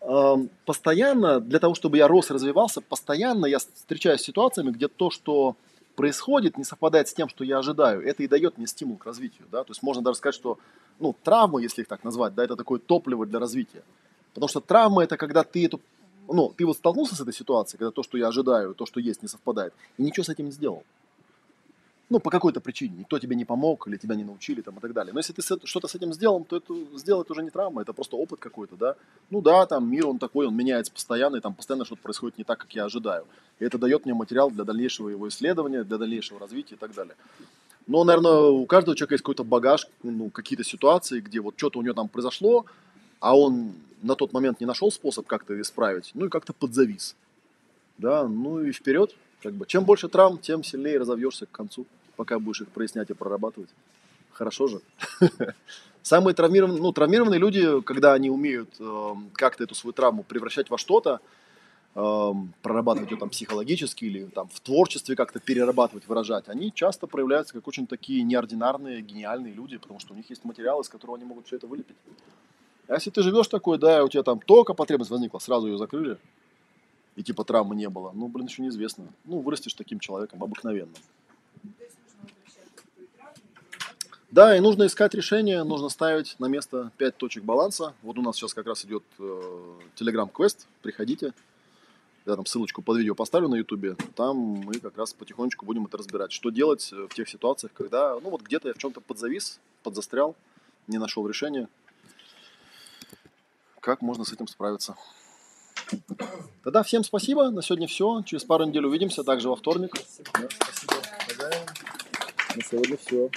эм, постоянно, для того, чтобы я рос развивался, постоянно я встречаюсь с ситуациями, где то, что происходит, не совпадает с тем, что я ожидаю. Это и дает мне стимул к развитию. Да? То есть можно даже сказать, что ну, травмы, если их так назвать, да, это такое топливо для развития. Потому что травма это когда ты эту, ну, ты вот столкнулся с этой ситуацией, когда то, что я ожидаю, то, что есть, не совпадает, и ничего с этим не сделал ну, по какой-то причине, никто тебе не помог или тебя не научили там, и так далее. Но если ты что-то с этим сделал, то это сделать уже не травма, это просто опыт какой-то, да. Ну да, там мир он такой, он меняется постоянно, и там постоянно что-то происходит не так, как я ожидаю. И это дает мне материал для дальнейшего его исследования, для дальнейшего развития и так далее. Но, наверное, у каждого человека есть какой-то багаж, ну, какие-то ситуации, где вот что-то у него там произошло, а он на тот момент не нашел способ как-то исправить, ну и как-то подзавис. Да, ну и вперед. Как бы. Чем больше травм, тем сильнее разовьешься к концу пока будешь их прояснять и прорабатывать. Хорошо же. Самые травмированные, ну, травмированные люди, когда они умеют э, как-то эту свою травму превращать во что-то, э, прорабатывать ее там психологически или там в творчестве как-то перерабатывать, выражать, они часто проявляются как очень такие неординарные, гениальные люди, потому что у них есть материал, из которого они могут все это вылепить. А если ты живешь такой, да, у тебя там только потребность возникла, сразу ее закрыли, и типа травмы не было, ну, блин, еще неизвестно. Ну, вырастешь таким человеком обыкновенным. Да, и нужно искать решение, нужно ставить на место 5 точек баланса. Вот у нас сейчас как раз идет э, Telegram-квест, приходите. Я там ссылочку под видео поставлю на ютубе. Там мы как раз потихонечку будем это разбирать. Что делать э, в тех ситуациях, когда, ну вот где-то я в чем-то подзавис, подзастрял, не нашел решения. Как можно с этим справиться? Тогда всем спасибо. На сегодня все. Через пару недель увидимся. Также во вторник. Да, спасибо. На сегодня все.